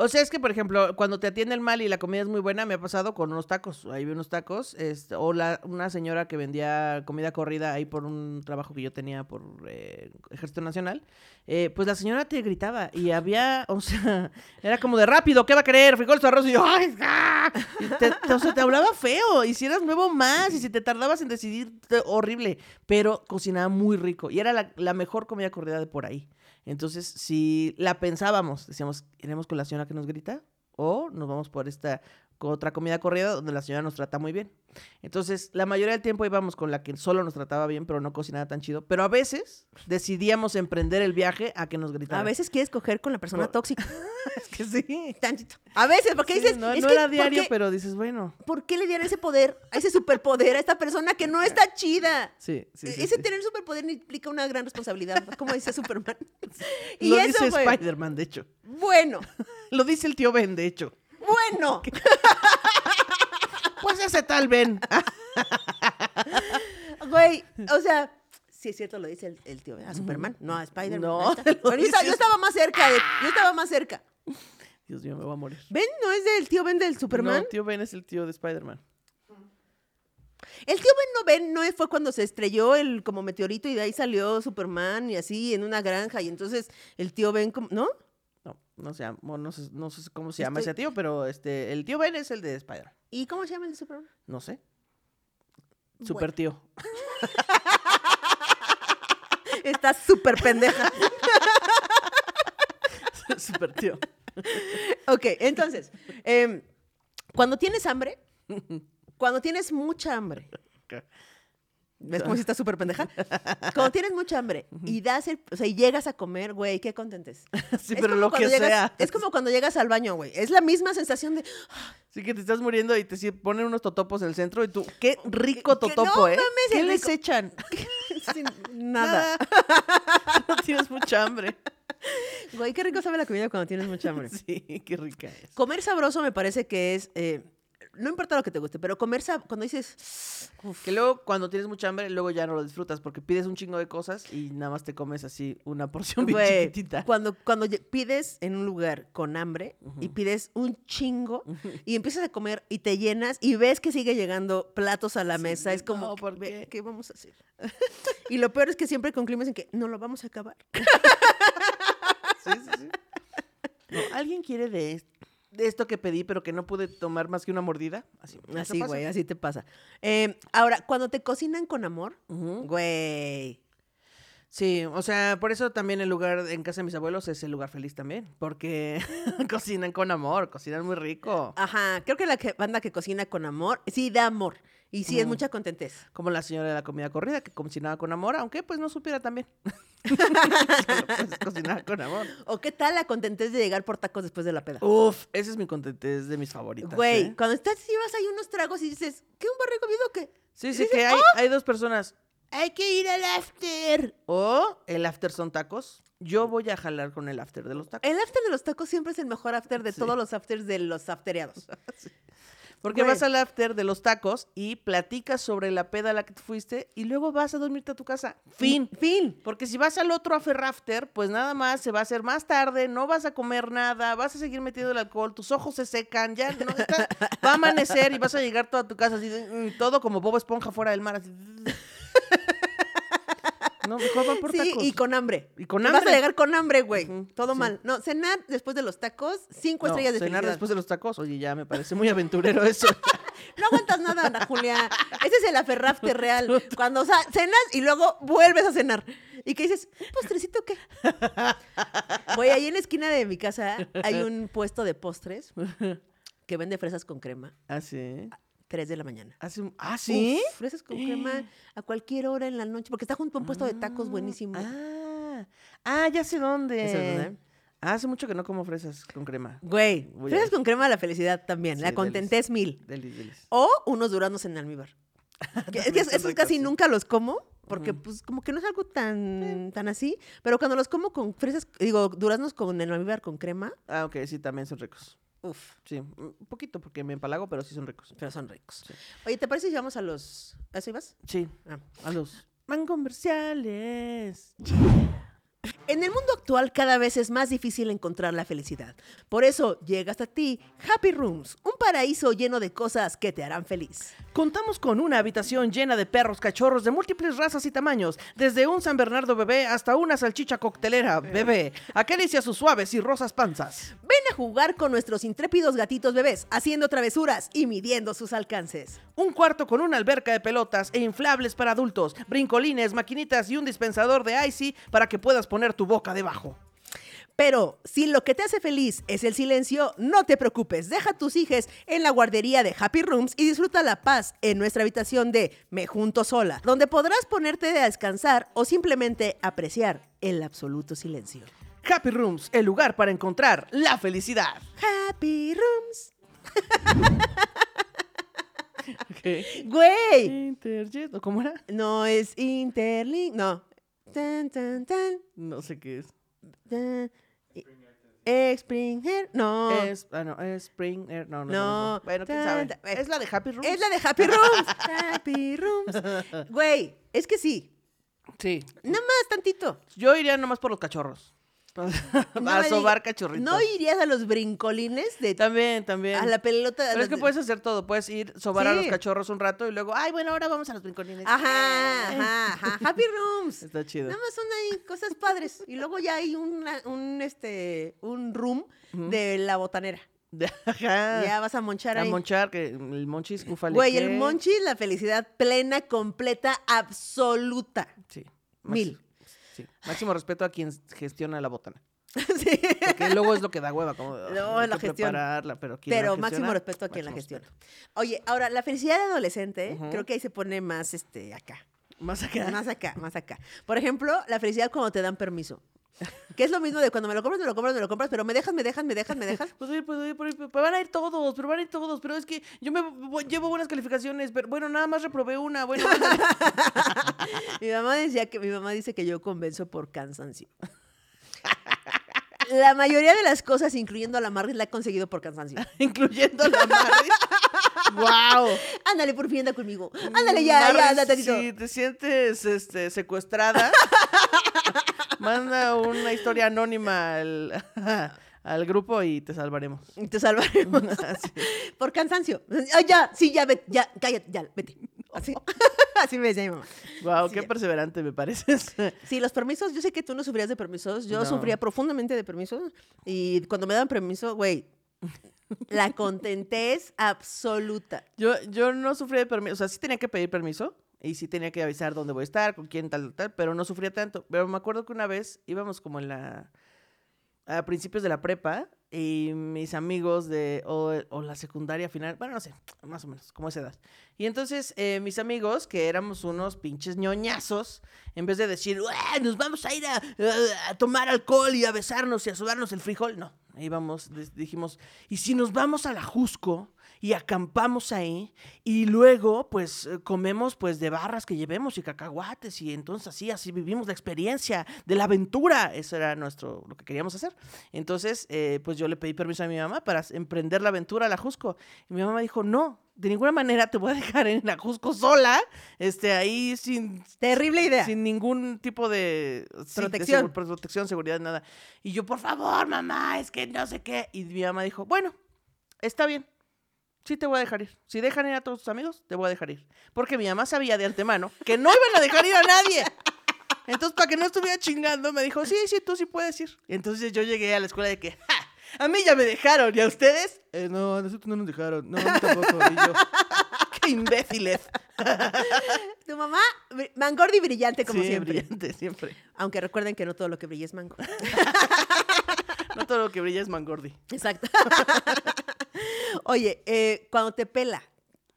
O sea, es que, por ejemplo, cuando te atienden mal y la comida es muy buena, me ha pasado con unos tacos. Ahí vi unos tacos. este, o la, una señora que vendía comida corrida ahí por un trabajo que yo tenía por eh, Ejército Nacional. eh, pues la señora te gritaba y había, o sea, era como de rápido, ¿qué va a querer? Frijoles, arroz y yo, ¡ay! te, te- hablaba feo. Y si eras nuevo, más. Y si te tardabas en decidir, horrible. Pero cocinaba muy rico. Y era la, la mejor comida corrida de por ahí. Entonces, si la pensábamos, decíamos, ¿iremos con la señora que nos grita? O nos vamos por esta otra comida corrida donde la señora nos trata muy bien. Entonces, la mayoría del tiempo íbamos con la que solo nos trataba bien, pero no cocinaba tan chido. Pero a veces decidíamos emprender el viaje a que nos gritara. A veces quieres coger con la persona Por- tóxica. es que sí. Tantito. A veces, porque Sí, dices, no, es no que, era ¿por diario, pero dices, bueno. ¿Por qué le dieron ese poder, a ese superpoder a esta persona que no está chida? Sí, sí, sí, ese sí. tener superpoder implica una gran responsabilidad, como dice Superman. y Lo eso, dice güey, Spider-Man, de hecho. bueno, Lo dice el tío Ben, de hecho. Bueno. Pues ese tal Ben. Güey, o sea, sí es cierto, lo dice el, el tío, a Superman, no a Spider-Man. No, yo, estaba, yo dices. estaba más cerca, de, yo estaba más cerca. Dios mío, me voy a morir. ¿Ven? ¿No es del tío Ben del Superman? No, tío Ben es el tío de Spider-Man. El tío Ben no Ben no fue cuando se estrelló el como meteorito y de ahí salió Superman y así en una granja y entonces el tío Ben, como- ¿no? No, sé, no sé, no sé cómo se llama Estoy- ese tío, pero este, el tío Ben es el de Spider. ¿Y cómo se llama el de Superman? No sé. Super tío. Está súper pendeja. Super tío. ok, entonces, em, cuando tienes hambre, cuando tienes mucha hambre, ¿ves cómo si está súper pendeja? Cuando tienes mucha hambre y das el, o sea, y llegas a comer, güey, qué contentes. Sí, Es pero lo que llegas- sea. Es como cuando llegas al baño, güey. Es la misma sensación de, Sí que te estás muriendo y te ponen unos totopos en el centro y tú, qué rico que totopo, no ¿eh? mames, ¿Qué les rico. echan? sin nada. no tienes mucha hambre. Güey, qué rico sabe la comida cuando tienes mucha hambre. Sí, qué rica es. Comer sabroso me parece que es, eh, no importa lo que te guste, pero comer cuando dices, uf, Que luego cuando tienes mucha hambre, luego ya no lo disfrutas porque pides un chingo de cosas y nada más te comes así una porción bien chiquitita. cuando, cuando pides en un lugar con hambre y pides un chingo y empiezas a comer y te llenas y ves que sigue llegando platos a la mesa, es como, no, ¿por "Ve, qué?" ¿qué vamos a hacer? y lo peor es que siempre concluimos en que no lo vamos a acabar. Sí, sí, sí. No, ¿Alguien quiere de, es- de esto que pedí, pero que no pude tomar más que una mordida? Así, ¿eso Así, güey, así te pasa. Eh, ahora, cuando te cocinan con amor, güey, Sí, o sea, por eso también el lugar en casa de mis abuelos es el lugar feliz también, porque cocinan con amor, cocinan muy rico. Ajá, creo que la que- banda que cocina con amor, sí, da amor. Y sí, es mucha contentez. Como la señora de la comida corrida que cocinaba con amor, aunque pues no supiera también. Solo, pues, cocinaba con amor. ¿O qué tal la contentez de llegar por tacos después de la peda? Uf, ese es mi contentez de mis favoritas. Güey, ¿eh? cuando estás y vas ahí unos tragos y dices, ¿qué un barrio comido o qué? Sí, sí, dices, que hay, "Oh, hay dos personas. Hay que ir al after. O el after son tacos. Yo voy a jalar con el after de los tacos. El after de los tacos siempre es el mejor after de Sí. todos los afters de los aftereados. Porque Güey. vas al after de los tacos y platicas sobre la peda a la que te fuiste y luego vas a dormirte a tu casa. Fin. Fin. Porque si vas al otro after after, pues nada más se va a hacer más tarde, no vas a comer nada, vas a seguir metiendo el alcohol, tus ojos se secan, ya no está- va a amanecer y vas a llegar toda tu casa así, mm, todo como Bob Esponja fuera del mar, así. No, por Sí, tacos. y con hambre. Y con Vas a hambre. llegar con hambre, güey. Todo sí. mal. No, cenar después de los tacos, cinco No, estrellas de cenar felicidad. después de los tacos, oye, ya me parece muy aventurero eso. No aguantas nada, Ana Julia. Ese es el aferrafte real. Cuando o sea, cenas y luego vuelves a cenar. Y que dices, ¿un postrecito qué? Güey, ahí en la esquina de mi casa hay un puesto de postres que vende fresas con crema. ¿Ah, sí? 3 de la mañana. Hace un- ¿Ah, sí? Uf, fresas con crema a cualquier hora en la noche, porque está junto a un puesto de tacos buenísimo. Ah, ah, ya sé dónde. ¿Ya sabes dónde? Ah, hace mucho que no como fresas con crema. Güey, Voy fresas con crema la felicidad también. Sí, la contentés mil. Delis, delis. O unos duraznos en almíbar. Que es que esos casi sí. nunca los como, porque pues como que no es algo tan, tan así. Pero cuando los como con fresas, digo, duraznos con en almíbar con crema, Ah, ok, sí, también son ricos. Uff, Sí, un poquito porque me empalago, pero sí son ricos. pero son ricos. Sí. Oye, ¿te parece si vamos a los... ¿Así vas? Sí, Ah. a los man comerciales. En el mundo actual cada vez es más difícil encontrar la felicidad. Por eso llega hasta ti Happy Rooms, un paraíso lleno de cosas que te harán feliz. Contamos con una habitación llena de perros cachorros de múltiples razas y tamaños, desde un San Bernardo bebé hasta una salchicha coctelera bebé. Acaricia sus suaves y rosas panzas. Ven a jugar con nuestros intrépidos gatitos bebés, haciendo travesuras y midiendo sus alcances. Un cuarto con una alberca de pelotas e inflables para adultos, brincolines, maquinitas y un dispensador de icy para que puedas poner tu boca debajo. Pero si lo que te hace feliz es el silencio, no te preocupes, deja tus hijes en la guardería de Happy Rooms y disfruta la paz en nuestra habitación de Me Junto Sola, donde podrás ponerte a descansar o simplemente apreciar el absoluto silencio. Happy Rooms, el lugar para encontrar la felicidad. Happy Rooms. Güey, Interjet, ¿o ¿cómo era? no es Interlink, no. Tan, tan, tan, No sé qué es. tan. Springer, no. Es, ah, no, es Spring Air, no, no. No. no, no. Bueno, quién sabe. Es la de Happy Rooms. Es la de Happy Rooms. Happy Rooms. Güey, es que sí. Sí. Nada más tantito. Yo iría nomás por los cachorros. No a sobar cachorritos. ¿No irías a los brincolines de También, también. a la pelota? a Pero es que de- puedes hacer todo. Puedes ir, sobar a los cachorros un rato y luego, ay, bueno, ahora vamos a los brincolines. Ajá, ajá, ajá. Happy Rooms. Está chido. Nada más son ahí cosas padres. Y luego ya hay una- un, este, un room de la botanera. Ajá. Ya vas a monchar A ahí. monchar, que el monchis, ufale. Güey, el monchis, la felicidad plena, completa, absoluta. Sí. Mil. Sí. Máximo respeto a quien gestiona la botana. sí. Porque luego es lo que da hueva. Como, No, la gestión. prepararla, pero quien Pero la máximo respeto a quien la gestiona. Oye, ahora, la felicidad de adolescente, creo que ahí se pone más este acá. Más acá. Más acá, más acá. Por ejemplo, la felicidad cuando te dan permiso. Que es lo mismo de cuando me lo compras, me lo compras, me lo compras, pero me dejas, me dejas, me dejas, me dejas. Puedo ir, puedo ir, puedo ir, pero van a ir todos, pero van a ir todos, pero es que yo me voy- llevo buenas calificaciones, pero bueno, nada más reprobé una, bueno. Mi mamá decía que mi mamá dice que yo convenzo por cansancio. La mayoría de las cosas, incluyendo a la Marris, la he conseguido por cansancio. incluyendo la Marris. ¡Wow! Ándale, por fin anda conmigo. Ándale, ya, ya, anda. Si te sientes este, secuestrada, manda una historia anónima al, al grupo y te salvaremos. Y te salvaremos. Así. Por cansancio. Ya, sí, ya, vete, ya, cállate, ya, vete. Así, así me decía mi mamá. Wow, qué ya. perseverante me pareces. Sí, los permisos, yo sé que tú no sufrías de permisos, yo No. sufría profundamente de permisos y cuando me daban permiso, güey, la contentez absoluta. Yo, yo no sufrí de permiso, o sea, sí tenía que pedir permiso, Y sí tenía que avisar dónde voy a estar, con quién, tal, tal, pero no sufría tanto. Pero me acuerdo que una vez íbamos como en la... a principios de la prepa y mis amigos de... o, la secundaria final, bueno, no sé, más o menos, como esa edad. Y entonces eh, mis amigos, que éramos unos pinches ñoñazos, en vez de decir, "Ué, nos vamos a ir a, a- tomar alcohol y a besarnos y a sudarnos el frijol, no. Íbamos, dijimos, ¿y si nos vamos a la Jusco y acampamos ahí y luego pues eh, comemos pues de barras que llevemos y cacahuates y entonces así, así vivimos la experiencia de la aventura? Eso era nuestro, lo que queríamos hacer. Entonces eh, pues yo le pedí permiso a mi mamá para emprender la aventura a la Jusco. Y mi mamá dijo, no, de ninguna manera te voy a dejar en la Jusco sola, este, ahí sin, Terrible idea. sin ningún tipo de sí, de Protección. segu- protección, seguridad, nada. Y yo, por favor, mamá, es que no sé qué. Y mi mamá dijo, bueno, está bien. Sí te voy a dejar ir. Si dejan ir a todos tus amigos, te voy a dejar ir. Porque mi mamá sabía de antemano que no iban a dejar ir a nadie. Entonces, para que no estuviera chingando, me dijo, sí, sí, tú sí puedes ir. Entonces yo llegué a la escuela de que, ¡ja! A mí ya me dejaron. ¿Y a ustedes? "Eh, no, a nosotros no nos dejaron. No, a mí tampoco. Y yo, ¡qué imbéciles! Tu mamá, br- mangordi brillante como Sí, siempre. brillante, siempre. Aunque recuerden que no todo lo que brilla es mango. No todo lo que brilla es mangordi. Exacto. Oye, eh, cuando te pela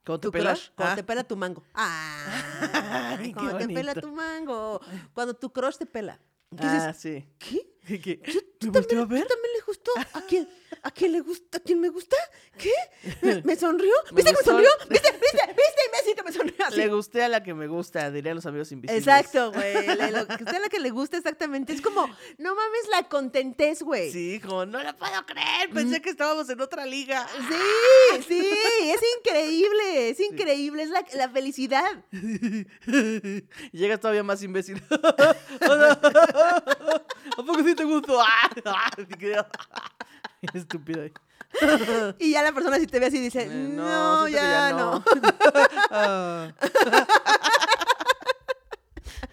¿Cómo te tu pelas? crush, cuando Ah. te pela tu mango. Ah, Ay, cuando te pela tu mango. Cuando tu crush te pela. ¿Qué Ah, dices? sí. ¿Qué? ¿Qué? qué? ¿Tú ¿Me volteó a ver? también le gustó? ¿A quién? ¿A quién le gusta? ¿A quién me gusta? ¿Qué? ¿Me, me sonrió? Me ¿Viste que me sonrió? ¿Viste? ¿Viste? ¿Viste, imbécil, que me sonrió así? Le gusté a la que me gusta, dirían los amigos invisibles. Exacto, güey. le- que sea la que le gusta exactamente. Es como, no mames la contentez, güey. Sí, como, no lo puedo creer, pensé que estábamos en otra liga. Sí, sí, es increíble, es increíble, es la, la felicidad. Llegas todavía más imbécil. ¿A poco sí te gustó? ¡Ah! ¡Ah! Estúpido. Y ya la persona si te ve así dice, Eh, no, siento que ya, no. Ah.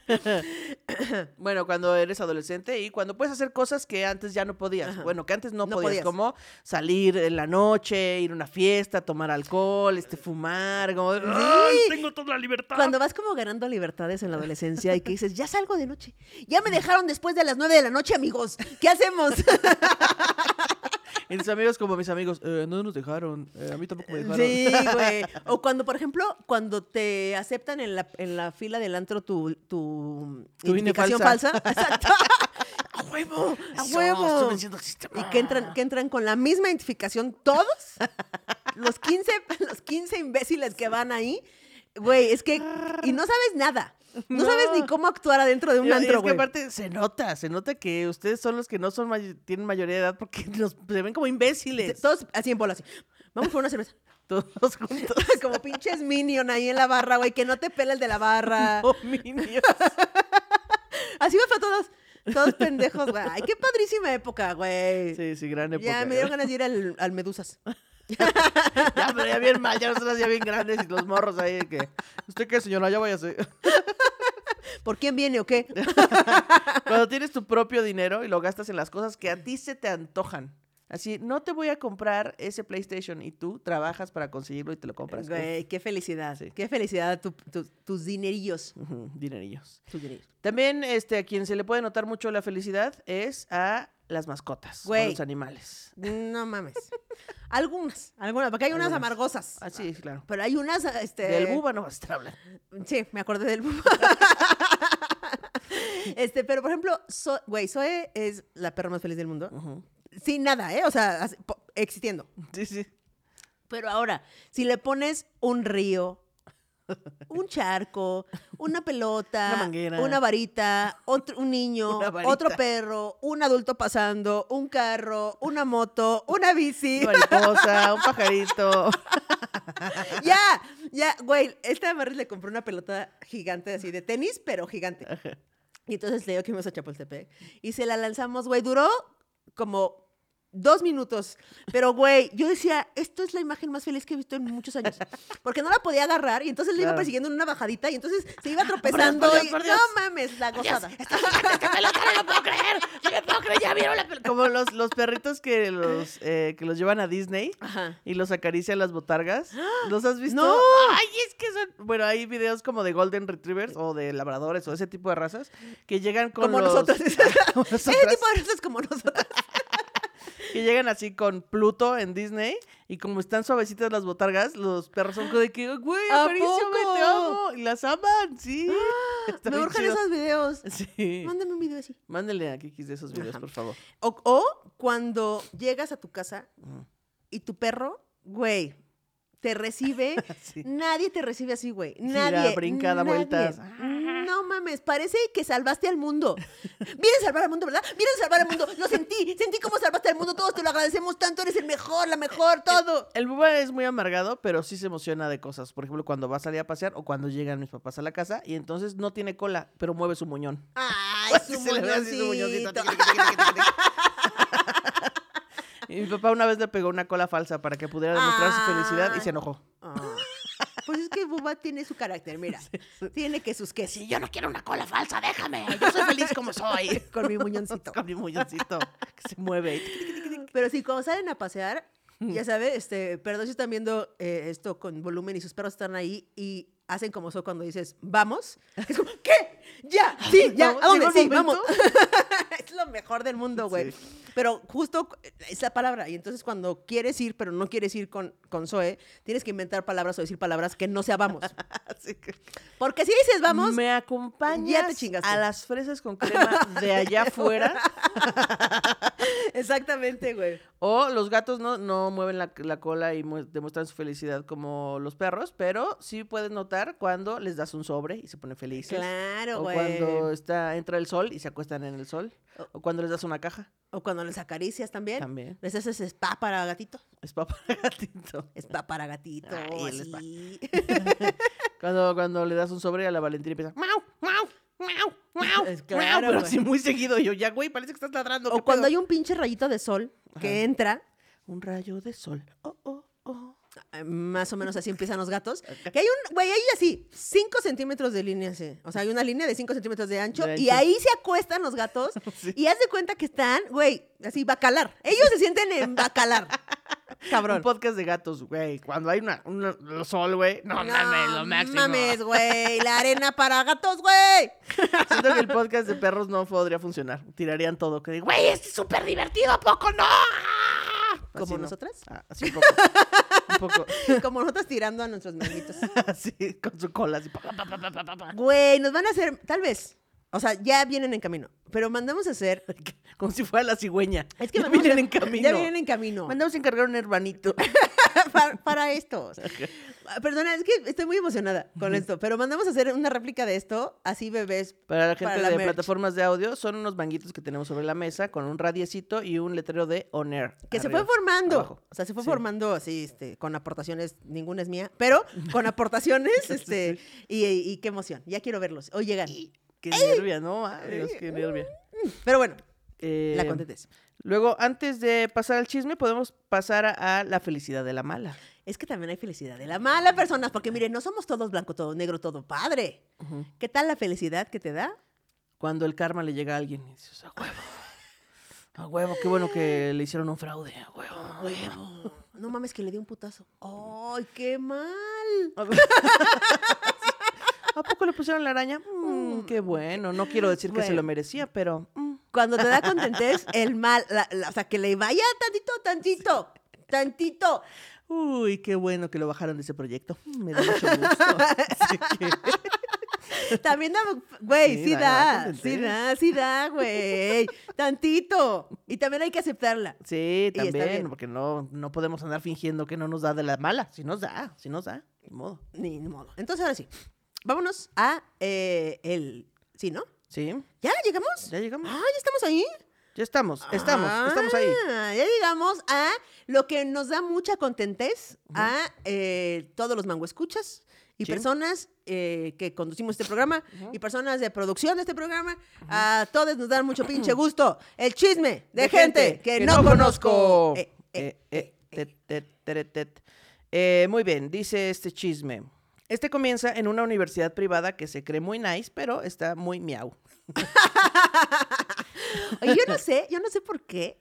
bueno, cuando eres adolescente y cuando puedes hacer cosas que antes ya no podías. Ajá. Bueno, que antes no, No podías, podías. como salir en la noche, ir a una fiesta, tomar alcohol, este, fumar, como "Ay, tengo toda la libertad. Cuando vas como ganando libertades en la adolescencia y que dices, ya salgo de noche. Ya me dejaron después de las nueve de la noche, amigos. ¿Qué hacemos? Y mis amigos como mis amigos, "Eh, no nos dejaron, eh, a mí tampoco me dejaron. Sí, güey. O cuando, por ejemplo, cuando te aceptan en la, en la fila del antro tu, tu, Tu identificación falsa. falsa. Exacto. ¡A huevo! ¡A huevo! Y que entran, que entran con la misma identificación todos, los 15, los 15 imbéciles que van ahí, güey, es que, y no sabes nada. No, sabes No. ni cómo actuar adentro de un Y- y antro, es que aparte se nota, se nota que ustedes son los que no son may- tienen mayoría de edad porque nos, se ven como imbéciles. Todos así en bola, así. Vamos por una cerveza. Todos juntos. Como pinches minion ahí en la barra, güey, que no te pela el de la barra. Oh, minions. Así va para todos. Todos pendejos, güey. Ay, qué padrísima época, güey. Sí, sí, gran época. ya me dieron ganas de ir al, al Medusas. Ya, pero ya bien mal, ya nosotros ya bien grandes y los morros ahí de que. ¿Usted qué, señora? Ya váyase. ¿Por quién viene o qué? Cuando tienes tu propio dinero y lo gastas en las cosas que a ti se te antojan. Así, no te voy a comprar ese PlayStation y tú trabajas para conseguirlo y te lo compras. Güey, qué felicidad. Sí. Qué felicidad tu- tu- tus dinerillos. Dinerillos. Tus dinerillos. También este, a quien se le puede notar mucho la felicidad es a las mascotas, o a Güey. los animales. No mames. algunas, algunas, porque hay unas amargosas. Ah, sí, claro. Pero hay unas, este... Del buba no vas a estar hablando. Sí, me acordé del buba. este, pero por ejemplo, So- güey, Zoe es la perra más feliz del mundo. Sin nada, ¿eh? O sea, así, existiendo. Sí, sí. Pero ahora, si le pones un río, un charco, una pelota, Una manguera. una varita, otro, un niño, varita. otro perro, un adulto pasando, un carro, una moto, una bici. Una mariposa, un pajarito. ya, ya, güey, esta Marris le compró una pelota gigante así de tenis, pero gigante. Y entonces le digo que íbamos a Chapultepec. Y se la lanzamos, güey, duró como dos minutos. Pero, güey, yo decía, esto es la imagen más feliz que he visto en muchos años. Porque no la podía agarrar y entonces le iba persiguiendo en una bajadita y entonces se iba tropezando. Dios, y- por Dios. No mames, la gozada. Como los, los perritos que los, eh, que los llevan a Disney Ajá. y los acarician las botargas. ¿Los has visto? ¡No! Ay, es que son. Bueno, hay videos como de Golden Retrievers o de labradores o ese tipo de razas que llegan con Como los- nosotros. como Ese nosotras, tipo de cosas como nosotros. Que llegan así con Pluto en Disney y como están suavecitas las botargas, los perros son como de que, güey, ¿A acaríciame, poco? te amo. Y las aman, sí. Está Me urgen esos videos. Sí. Mándame un video así. Mándenle a Kikis de esos videos, Ajá. por favor. O, o cuando llegas a tu casa y tu perro, güey, te recibe. Sí. Nadie te recibe así, güey. Gira, Nadie. brinca, da nadie. vueltas. No mames, parece que salvaste al mundo. Vienes a salvar al mundo, ¿verdad? Vienes a salvar al mundo. Lo sentí, sentí cómo salvaste al mundo. Todos te lo agradecemos tanto. Eres el mejor, la mejor, todo. El Buba es muy amargado, pero sí se emociona de cosas. Por ejemplo, cuando va a salir a pasear o cuando llegan mis papás a la casa y entonces no tiene cola, pero mueve su muñón. Ay, su Se le ve así su muñoncito. Y mi papá una vez le pegó una cola falsa para que pudiera demostrar su felicidad y se enojó. Ah. Pues es que Buba tiene su carácter, mira. Tiene que sus que sí. yo no quiero una cola falsa, déjame. Yo soy feliz como soy. Con mi muñoncito. Con mi muñoncito que se mueve. Pero sí, cuando salen a pasear, ya sabes, este, perdón si están viendo eh, esto con volumen y sus perros están ahí y hacen como eso cuando dices, vamos. Es como, ¿qué? Ya, sí, ya. ¿a dónde? ¿Llegó el Sí, vamos. es lo mejor del mundo, güey. Sí. Pero justo es la palabra. Y entonces cuando quieres ir, pero no quieres ir con, con Zoe, tienes que inventar palabras o decir palabras que no sea vamos. Así que Porque si dices vamos, me acompañas ya te chingaste. a las fresas con crema de allá afuera. exactamente, güey. O los gatos no, no mueven la, la cola y mu- demuestran su felicidad como los perros, pero sí puedes notar cuando les das un sobre y se ponen felices. Claro, o güey. cuando está, entra el sol y se acuestan en el sol. O cuando les das una caja. O cuando les acaricias también. También. Les haces spa para gatito. Es para gatito. Spa para gatito. Ay, el spa. así. Cuando, cuando le das un sobre a la Valentina empieza. ¡Mau! ¡Mau! Es claro, Pero güey. así muy seguido. Yo, ya, güey, parece que estás ladrando. O ¿qué cuando pedo?". hay un pinche rayito de sol que entra, Un rayo de sol. Oh, oh, oh. eh, más o menos así empiezan los gatos. Que hay un, güey, hay así, 5 centímetros de línea, así. O sea, hay una línea de 5 centímetros de ancho, De y ahí se acuestan los gatos Sí. y haz de cuenta que están, güey, así, bacalar. Ellos se sienten en bacalar. Un Cabrón. podcast de gatos, güey. Cuando hay una, un sol, güey. No, mames, lo máximo. mames, güey. La arena para gatos, güey. Siento que el podcast de perros no podría funcionar. Tirarían todo. Que digo, güey, es súper divertido, ¿a poco no? ¿Como Así no. nosotras? Ah, así un poco. un poco. Como nosotros tirando a nuestros manitos. Así, con su cola. Así. Güey, nos van a hacer, tal vez. O sea, ya vienen en camino. Pero mandamos a hacer. Como si fuera la cigüeña. Es que Ya vienen a- en camino. Ya vienen en camino. Mandamos a encargar un hermanito. para, para esto. Ah, Perdona, es que estoy muy emocionada con esto, pero mandamos a hacer una réplica de esto, así bebés. Para la gente Para la de merch. plataformas de audio, son unos manguitos que tenemos sobre la mesa con un radiecito y un letrero de On Air. Que se fue formando. abajo. O sea, se fue Sí. formando así, este, con aportaciones, ninguna es mía, pero con aportaciones, este, y, y qué emoción. Ya quiero verlos. Hoy llegan. Qué nervia, ¿no? Qué nervia. Pero bueno, Eh, la contentes. Luego, antes de pasar al chisme, podemos pasar a, a la felicidad de la mala. Es que también hay felicidad de la mala persona, porque miren, no somos todos blanco, todo negro, todo padre. ¿Qué tal la felicidad que te da? Cuando el karma le llega a alguien y dices, a huevo. A huevo, qué bueno que le hicieron un fraude. A huevo, a huevo. No mames que le di un putazo. ¡Ay, qué mal! ¿A poco le pusieron la araña? Mm, qué bueno. No quiero decir que se lo merecía, pero. mm. Cuando te da contentez, el mal, la- la- o sea, que le vaya tantito, tantito, tantito. Uy, qué bueno que lo bajaron de ese proyecto. Mm, Me da mucho gusto. Así que- También da, güey, Sí, sí, da- sí da, sí da, güey. Tantito. Y también hay que aceptarla. Sí, también, porque no, no podemos andar fingiendo que no nos da de la mala. Si nos da, si nos da, ni modo. Ni modo. Entonces, ahora sí. Vámonos a eh, el. ¿Sí, no? Sí, ¿Ya llegamos? ya llegamos. Ah, ya estamos ahí. Ya estamos, estamos, estamos ahí. Ah, Ya llegamos a lo que nos da mucha contentez a eh, todos los mango escuchas y Sí. personas eh, que conducimos este programa y personas de producción de este programa. A todos nos dan mucho pinche gusto. El chisme de, gente, que, no, conozco. Eh, tet, tet, teret, tet. Muy bien, dice este chisme. Este comienza en una universidad privada que se cree muy nice, pero está muy miau. Oye, yo no sé, yo no sé por qué.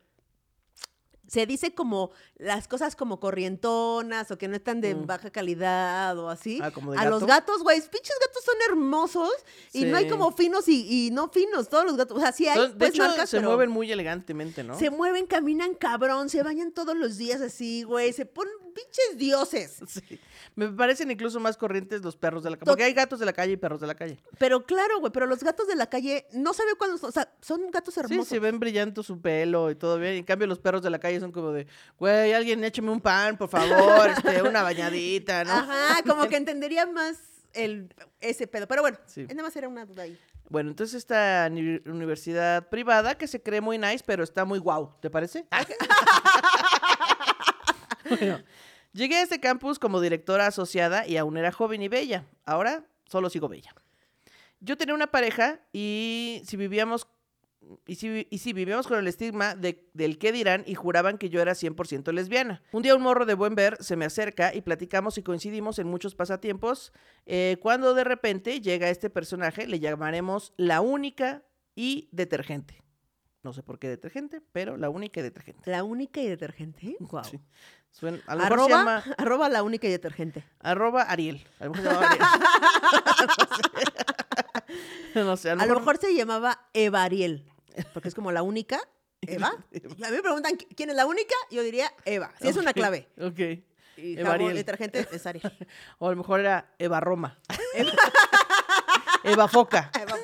Se dice como las cosas como corrientonas o que no están de baja calidad o así. Mm. Ah, como de a los gato. gatos, güey, pinches gatos son hermosos y no hay como finos y, y no finos. Todos los gatos, o sea, sí hay Son- de pues, hecho, marcas, se pero mueven muy elegantemente, ¿no? se mueven, caminan cabrón, se bañan todos los días así, güey, se ponen pinches dioses. Sí. Me parecen incluso más corrientes los perros de la calle. Porque hay gatos de la calle y perros de la calle. Pero claro, güey, pero los gatos de la calle no sabe cuándo son, o sea, son gatos Sí, hermosos. se ven brillando su pelo y todo bien. En cambio, los perros de la calle son como de, güey, alguien écheme un pan, por favor, este, una bañadita, ¿no? Ajá, como que entendería más el, ese pedo. Pero bueno, Sí. nada más era una duda ahí. Bueno, entonces esta ni- universidad privada que se cree muy nice, pero está muy guau, ¿te parece? llegué a este campus como directora asociada y aún era joven y bella. Ahora solo sigo bella. Yo tenía una pareja y si vivíamos y si, vivíamos con el estigma de, del qué dirán y juraban que yo era 100% lesbiana. Un día un morro de buen ver se me acerca y platicamos y coincidimos en muchos pasatiempos. eh, cuando de repente llega este personaje, le llamaremos la única y detergente. No sé por qué detergente, pero la única y detergente. La única y detergente. Wow. Sí. Suena- a lo mejor se Arroba, llama arroba la única y detergente. arroba Ariel. A lo mejor se llama Ariel. no sé, a lo A lo mejor mejor se llamaba Eva Ariel, porque es como la única. Eva. A mí me preguntan "¿Qui- quién es la única, yo diría Eva. Si es una clave. Ok. Y Eva jabón, detergente es Ariel. O a lo mejor era Eva Roma. Eva Foca. Eva.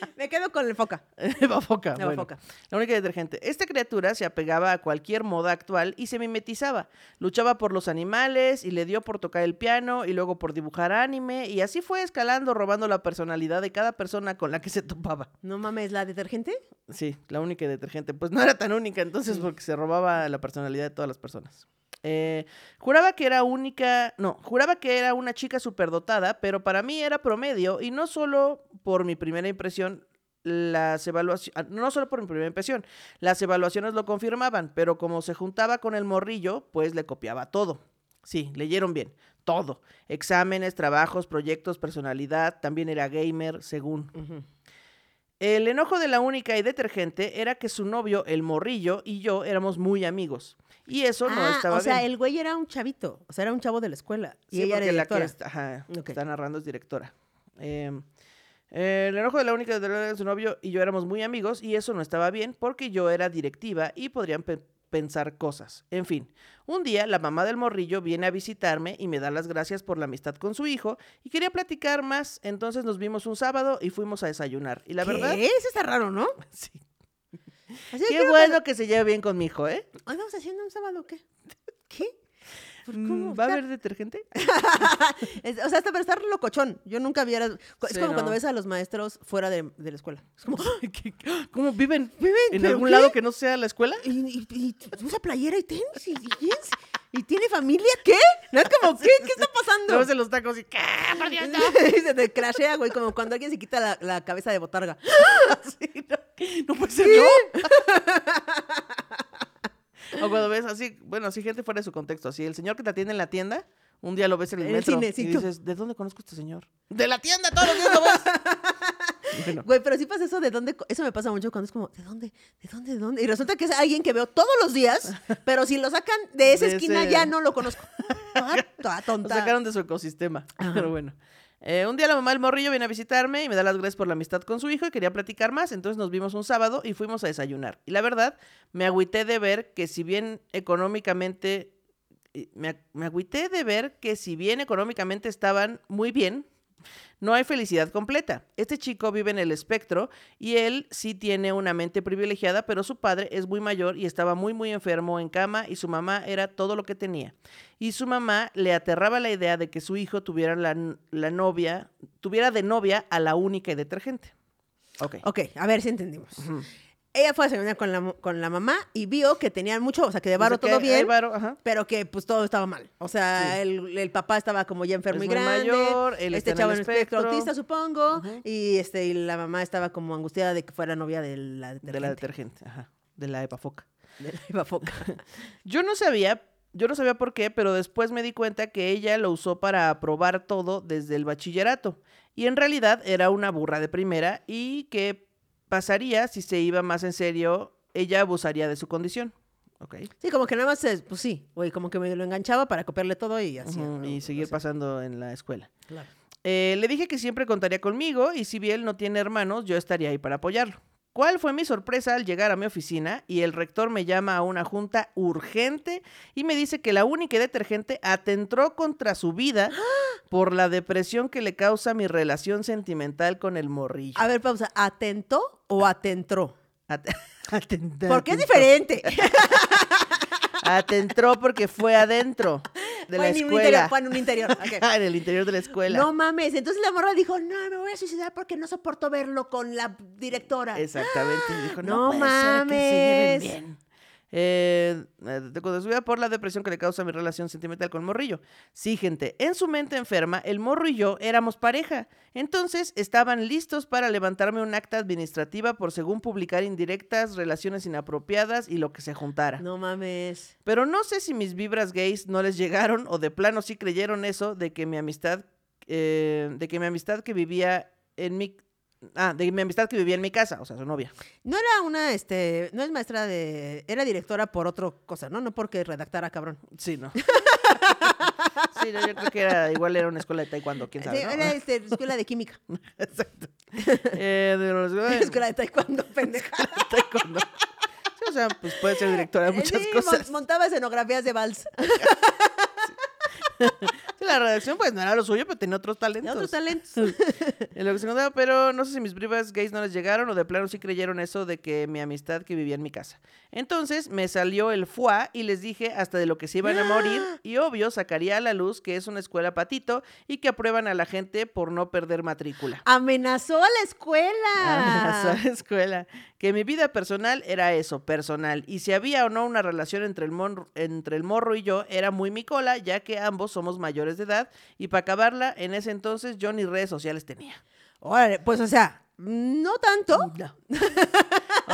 Me quedo con el foca. Eva Foca. Eva bueno. Foca. La única detergente. Esta criatura se apegaba a cualquier moda actual y se mimetizaba. Luchaba por los animales y le dio por tocar el piano y luego por dibujar anime y así fue escalando, robando la personalidad de cada persona con la que se topaba. No mames, ¿la detergente? Sí, la única detergente. Pues no era tan única entonces porque se robaba la personalidad de todas las personas. Eh, juraba que era única, no, juraba que era una chica superdotada, pero para mí era promedio y no solo por mi primera impresión, las evaluaciones, no solo por mi primera impresión, las evaluaciones lo confirmaban, pero como se juntaba con el morrillo, pues le copiaba todo. Sí, leyeron bien, todo. Exámenes, trabajos, proyectos, personalidad, también era gamer, según. El enojo de la única y detergente era que su novio, el morrillo, y yo éramos muy amigos. Y eso no ah, estaba o sea, bien. el güey era un chavito. O sea, era un chavo de la escuela. Y Sí, ella era porque la que directora. está, ajá, está narrando es directora. Eh, eh, el enojo de la única y detergente de su novio y yo éramos muy amigos y eso no estaba bien porque yo era directiva y podrían pensar cosas. En fin, un día la mamá del morrillo viene a visitarme y me da las gracias por la amistad con su hijo y quería platicar más, entonces nos vimos un sábado y fuimos a desayunar. Y la verdad, ¿Qué? Eso está raro, ¿no? sí. Así Qué bueno que se lleve bien con mi hijo, ¿eh? Hoy vamos haciendo un sábado, ¿qué? ¿Qué? ¿Por Mm, cómo? ¿Va a haber detergente? Es- o sea, hasta para estar locochón. Yo nunca había... Es Sí, como cuando no. ves a los maestros fuera de, de la escuela. Es como... ¿Qué- ¿Cómo viven? ¿Viven? ¿En ¿Pero algún qué? lado que no sea la escuela? Y, y- y usa playera y tenis y, jeans. ¿Y tiene familia? ¿Qué? ¿No es como, ¿qué? ¿Qué está pasando? Luego se los tacos y ¿qué? Por Dios, no. Y se te crashea, güey, como cuando alguien se quita la, la cabeza de botarga. Sí, no, no puede ser yo. O cuando ves así, bueno, así gente fuera de su contexto, así el señor que te atiende en la tienda, un día lo ves en el el metro y dices, ¿de dónde conozco a este señor? De la tienda, todos los días lo ves. bueno, Güey, pero sí pasa eso de dónde. Eso me pasa mucho cuando es como, ¿de dónde? ¿De dónde? ¿De dónde? Y resulta que es alguien que veo todos los días, pero si lo sacan de esa De esquina ese- ya no lo conozco. Ah, toda lo tonta. sacaron de su ecosistema. Pero bueno. Eh, un día la mamá del morrillo viene a visitarme y me da las gracias por la amistad con su hijo y quería platicar más. Entonces nos vimos un sábado y fuimos a desayunar. Y la verdad, me agüité de ver que si bien económicamente. eh, Me, me agüité de ver que si bien económicamente estaban muy bien, no hay felicidad completa. Este chico vive en el espectro y él sí tiene una mente privilegiada, pero su padre es muy mayor y estaba muy muy enfermo en cama y su mamá era todo lo que tenía. Y su mamá le aterraba la idea de que su hijo tuviera la, la novia, tuviera de novia a la única y detergente. Ok. Ok, a ver si entendimos. Ella fue a desayunar con la, con la mamá y vio que tenían mucho, o sea, que de varo O sea, todo bien, varo, pero que pues todo estaba mal. O sea, Sí. el, el papá estaba como ya enfermo Es y grande. mayor, él este está en chavo el espectro espectro. autista, supongo. Y este, y la mamá estaba como angustiada de que fuera novia de la De la detergente. detergente, ajá. De la epafoca. De la Ibafoca. Yo no sabía, yo no sabía por qué, pero después me di cuenta que ella lo usó para probar todo desde el bachillerato. Y en realidad era una burra de primera y que pasaría si se iba más en serio, ella abusaría de su condición. ¿Ok? Sí, como que nada más, es, pues sí, güey, como que me lo enganchaba para copiarle todo y así. Y seguir pasando en la escuela. claro. Eh, le dije que siempre contaría conmigo y si bien no tiene hermanos, yo estaría ahí para apoyarlo. ¿Cuál fue mi sorpresa al llegar a mi oficina y el rector me llama a una junta urgente y me dice que la única detergente atentó contra su vida por la depresión que le causa mi relación sentimental con el morrillo? A ver, pausa. ¿Atentó o atentró? At- atentó, Porque es diferente. Atentó porque fue adentro de la un escuela. interior, fue en un interior. ok. en el interior de la escuela. No mames. Entonces la morra dijo, no, me voy a suicidar porque no soporto verlo con la directora. Exactamente. Dijo, no, No puede ser que se lleven mames. bien. Eh, eh, de por la depresión que le causa mi relación sentimental con Morrillo. Sí, gente, en su mente enferma, el Morro y yo éramos pareja. Entonces estaban listos para levantarme un acta administrativa por según publicar indirectas, relaciones inapropiadas y lo que se juntara. No mames. Pero no sé si mis vibras gays no les llegaron o de plano sí creyeron eso de que mi amistad, eh, de que mi amistad que vivía en mi, ah, de mi amistad que vivía en mi casa, o sea, su novia. No era una, este, no es maestra de, era directora por otra cosa, ¿no? No porque redactara, cabrón. Sí, no. sí, no, yo creo que era, igual era una escuela de taekwondo, quién sabe. Sí, ¿no? era este, escuela de química. Exacto. Eh, de los- escuela de taekwondo, pendeja. taekwondo. Sí, o sea, pues puede ser directora de muchas Sí, cosas. montaba escenografías de vals. La redacción, pues no era lo suyo, pero tenía otros talentos. otros talentos. En lo que se contaba, pero no sé si mis brivas gays no les llegaron o de plano sí creyeron eso de que mi amistad que vivía en mi casa. Entonces me salió el fuá y les dije hasta de lo que se iban a morir y obvio sacaría a la luz que es una escuela patito y que aprueban a la gente por no perder matrícula. Amenazó a la escuela. Amenazó a la escuela. Que mi vida personal era eso, personal. Y si había o no una relación entre el, mon- entre el morro y yo, era muy mi cola, ya que ambos somos mayores de edad. Y para acabarla, en ese entonces yo ni redes sociales tenía. Órale, pues o sea, no tanto. No.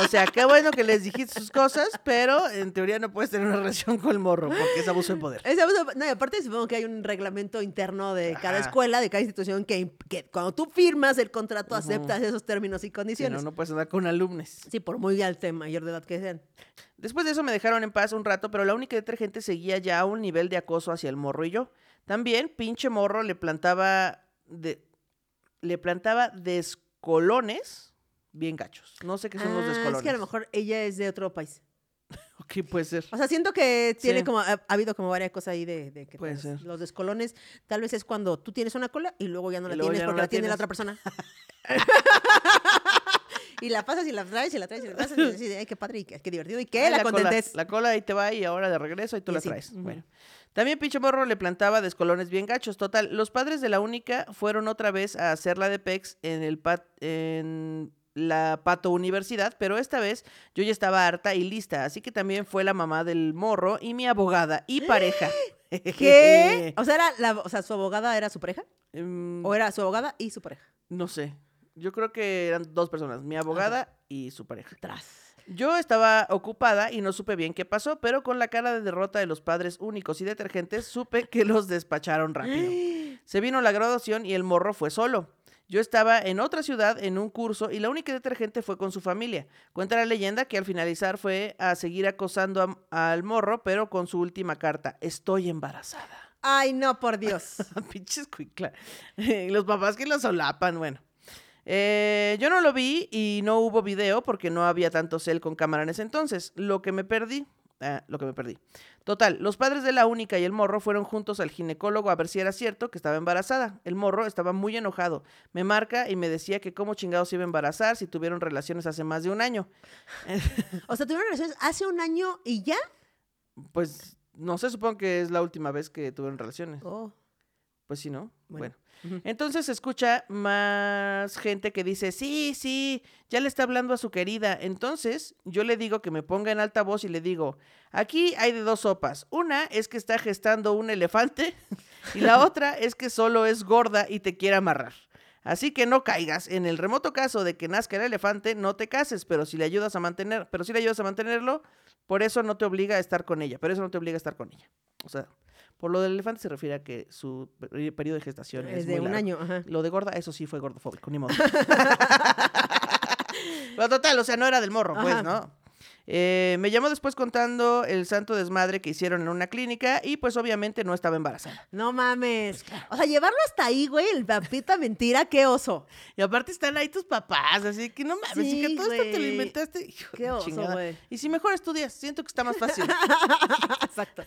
O sea, qué bueno que les dijiste sus cosas, pero en teoría no puedes tener una relación con el morro, porque es abuso de poder. Ese abuso- no, y aparte supongo que hay un reglamento interno de cada escuela, de cada institución, que, que cuando tú firmas el contrato aceptas esos términos y condiciones. no, no puedes andar con alumnos. Sí, por muy alto mayor de edad que sean. Después de eso me dejaron en paz un rato, pero la única detergente seguía ya a un nivel de acoso hacia el morro y yo. También, pinche morro le plantaba de, le plantaba descolones bien gachos. No sé qué son los Ah, descolones. Es que a lo mejor ella es de otro país. Ok, puede ser. O sea, siento que tiene Sí. como, ha, ha habido como varias cosas ahí de, de que Puede pues, ser. los descolones, tal vez es cuando tú tienes una cola y luego ya no Y la tienes no porque la la tiene la otra persona. y la pasas y la traes y la traes y la pasas y de, ay, qué padre y qué, qué divertido y qué, Ay, la, contentes. la cola ahí te va y ahora de regreso y tú Y la traes. Bueno. También pinche morro le plantaba descolones bien gachos. Total, los padres de la única fueron otra vez a hacer la de PEX en el pat en la Pato Universidad, pero esta vez yo ya estaba harta y lista, así que también fue la mamá del morro y mi abogada y pareja. ¿Qué? O sea, era la, o sea, su abogada era su pareja Em, o era su abogada y su pareja. no sé. Yo creo que eran dos personas, mi abogada y su pareja. Tras. Yo estaba ocupada y no supe bien qué pasó, pero con la cara de derrota de los padres únicos y detergentes, supe que los despacharon rápido. Se vino la graduación y el morro fue solo. Yo estaba en otra ciudad en un curso y la única detergente fue con su familia. Cuenta la leyenda que al finalizar fue a seguir acosando a- al morro, pero con su última carta, estoy embarazada. Ay, no, por Dios. Pinches cuicla. Los papás que lo solapan, bueno. Eh, yo no lo vi y no hubo video porque no había tanto cel con cámara en ese entonces. Lo que me perdí. Ah, lo que me perdí. Total, los padres de la única y el morro fueron juntos al ginecólogo a ver si era cierto que estaba embarazada. El morro estaba muy enojado. Me marca y me decía que cómo chingados iba a embarazar si tuvieron relaciones hace más de un año. O sea, tuvieron relaciones hace un año y ya. Pues no sé, supongo que es la última vez que tuvieron relaciones. Oh. Pues sí, ¿no? Bueno. Bueno. Entonces se escucha más gente que dice, sí, sí, ya le está hablando a su querida. Entonces yo le digo que me ponga en altavoz y le digo, aquí hay de dos sopas. Una es que está gestando un elefante y la otra es que solo es gorda y te quiere amarrar. Así que no caigas. En el remoto caso de que nazca el elefante, no te cases, pero si le ayudas a mantener, pero si le ayudas a mantenerlo, por eso no te obliga a estar con ella, pero eso no te obliga a estar con ella. O sea, por lo del elefante se refiere a que su peri- periodo de gestación es, Es de muy un largo. año, ajá. Lo de gorda, eso sí fue gordofóbico, ni modo. Pero total, o sea, no era del morro, pues, Ajá. ¿no? Eh, me llamó después contando el santo desmadre que hicieron en una clínica y pues obviamente no estaba embarazada. No mames. O sea, llevarlo hasta ahí, güey, el papita mentira, qué oso. Y aparte están ahí tus papás, así que no mames, Sí, hija, todo esto te lo güey. inventaste. hijo Qué oso, güey. Y si mejor estudias, siento que está más fácil. Exacto.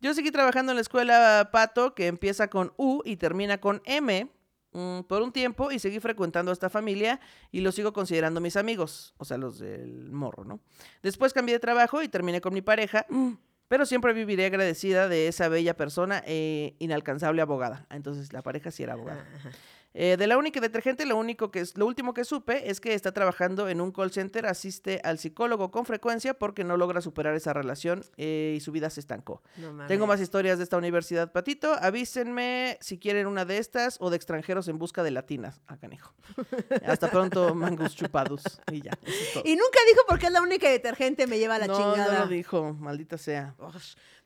Yo seguí trabajando en la escuela Pato, que empieza con U y termina con M, mm, por un tiempo y seguí frecuentando a esta familia y los sigo considerando mis amigos, o sea, los del morro, ¿no? Después cambié de trabajo y terminé con mi pareja, pero siempre viviré agradecida de esa bella persona e inalcanzable abogada. Entonces, la pareja sí era abogada. Eh, de la única detergente, lo único que es, lo último que supe es que está trabajando en un call center, asiste al psicólogo con frecuencia porque no logra superar esa relación eh, y su vida se estancó. No. Tengo más historias de esta universidad, Patito. Avísenme si quieren una de estas o de extranjeros en busca de latinas. Ah, canijo. Hasta pronto, mangos chupados. Y ya. eso es todo. Y nunca dijo por qué es la única detergente me lleva a la no, chingada. no lo dijo, maldita sea.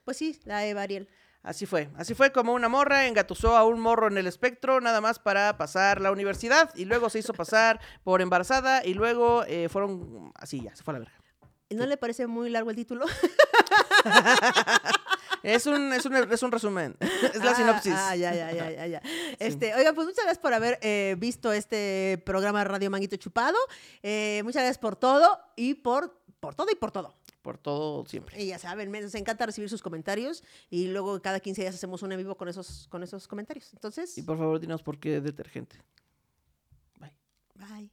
Pues sí, la Eva Ariel. Así fue. Así fue como una morra engatusó a un morro en el espectro nada más para pasar la universidad y luego se hizo pasar por embarazada y luego eh, fueron así ya, se fue a la verga. ¿Y ¿No le parece muy largo el título? Es un, es un, es un resumen. Es la Ah, sinopsis. Ah, ya, ya, ya, ya, ya. Este, oigan, pues muchas gracias por haber eh, visto este programa Radio Manguito Chupado. Eh, muchas gracias por todo y por, por todo y por todo. Por todo siempre. Y ya saben, me- nos encanta recibir sus comentarios y luego cada 15 días hacemos un en vivo con esos, con esos comentarios. Entonces, Y por favor, dinos por qué detergente. Bye. bye.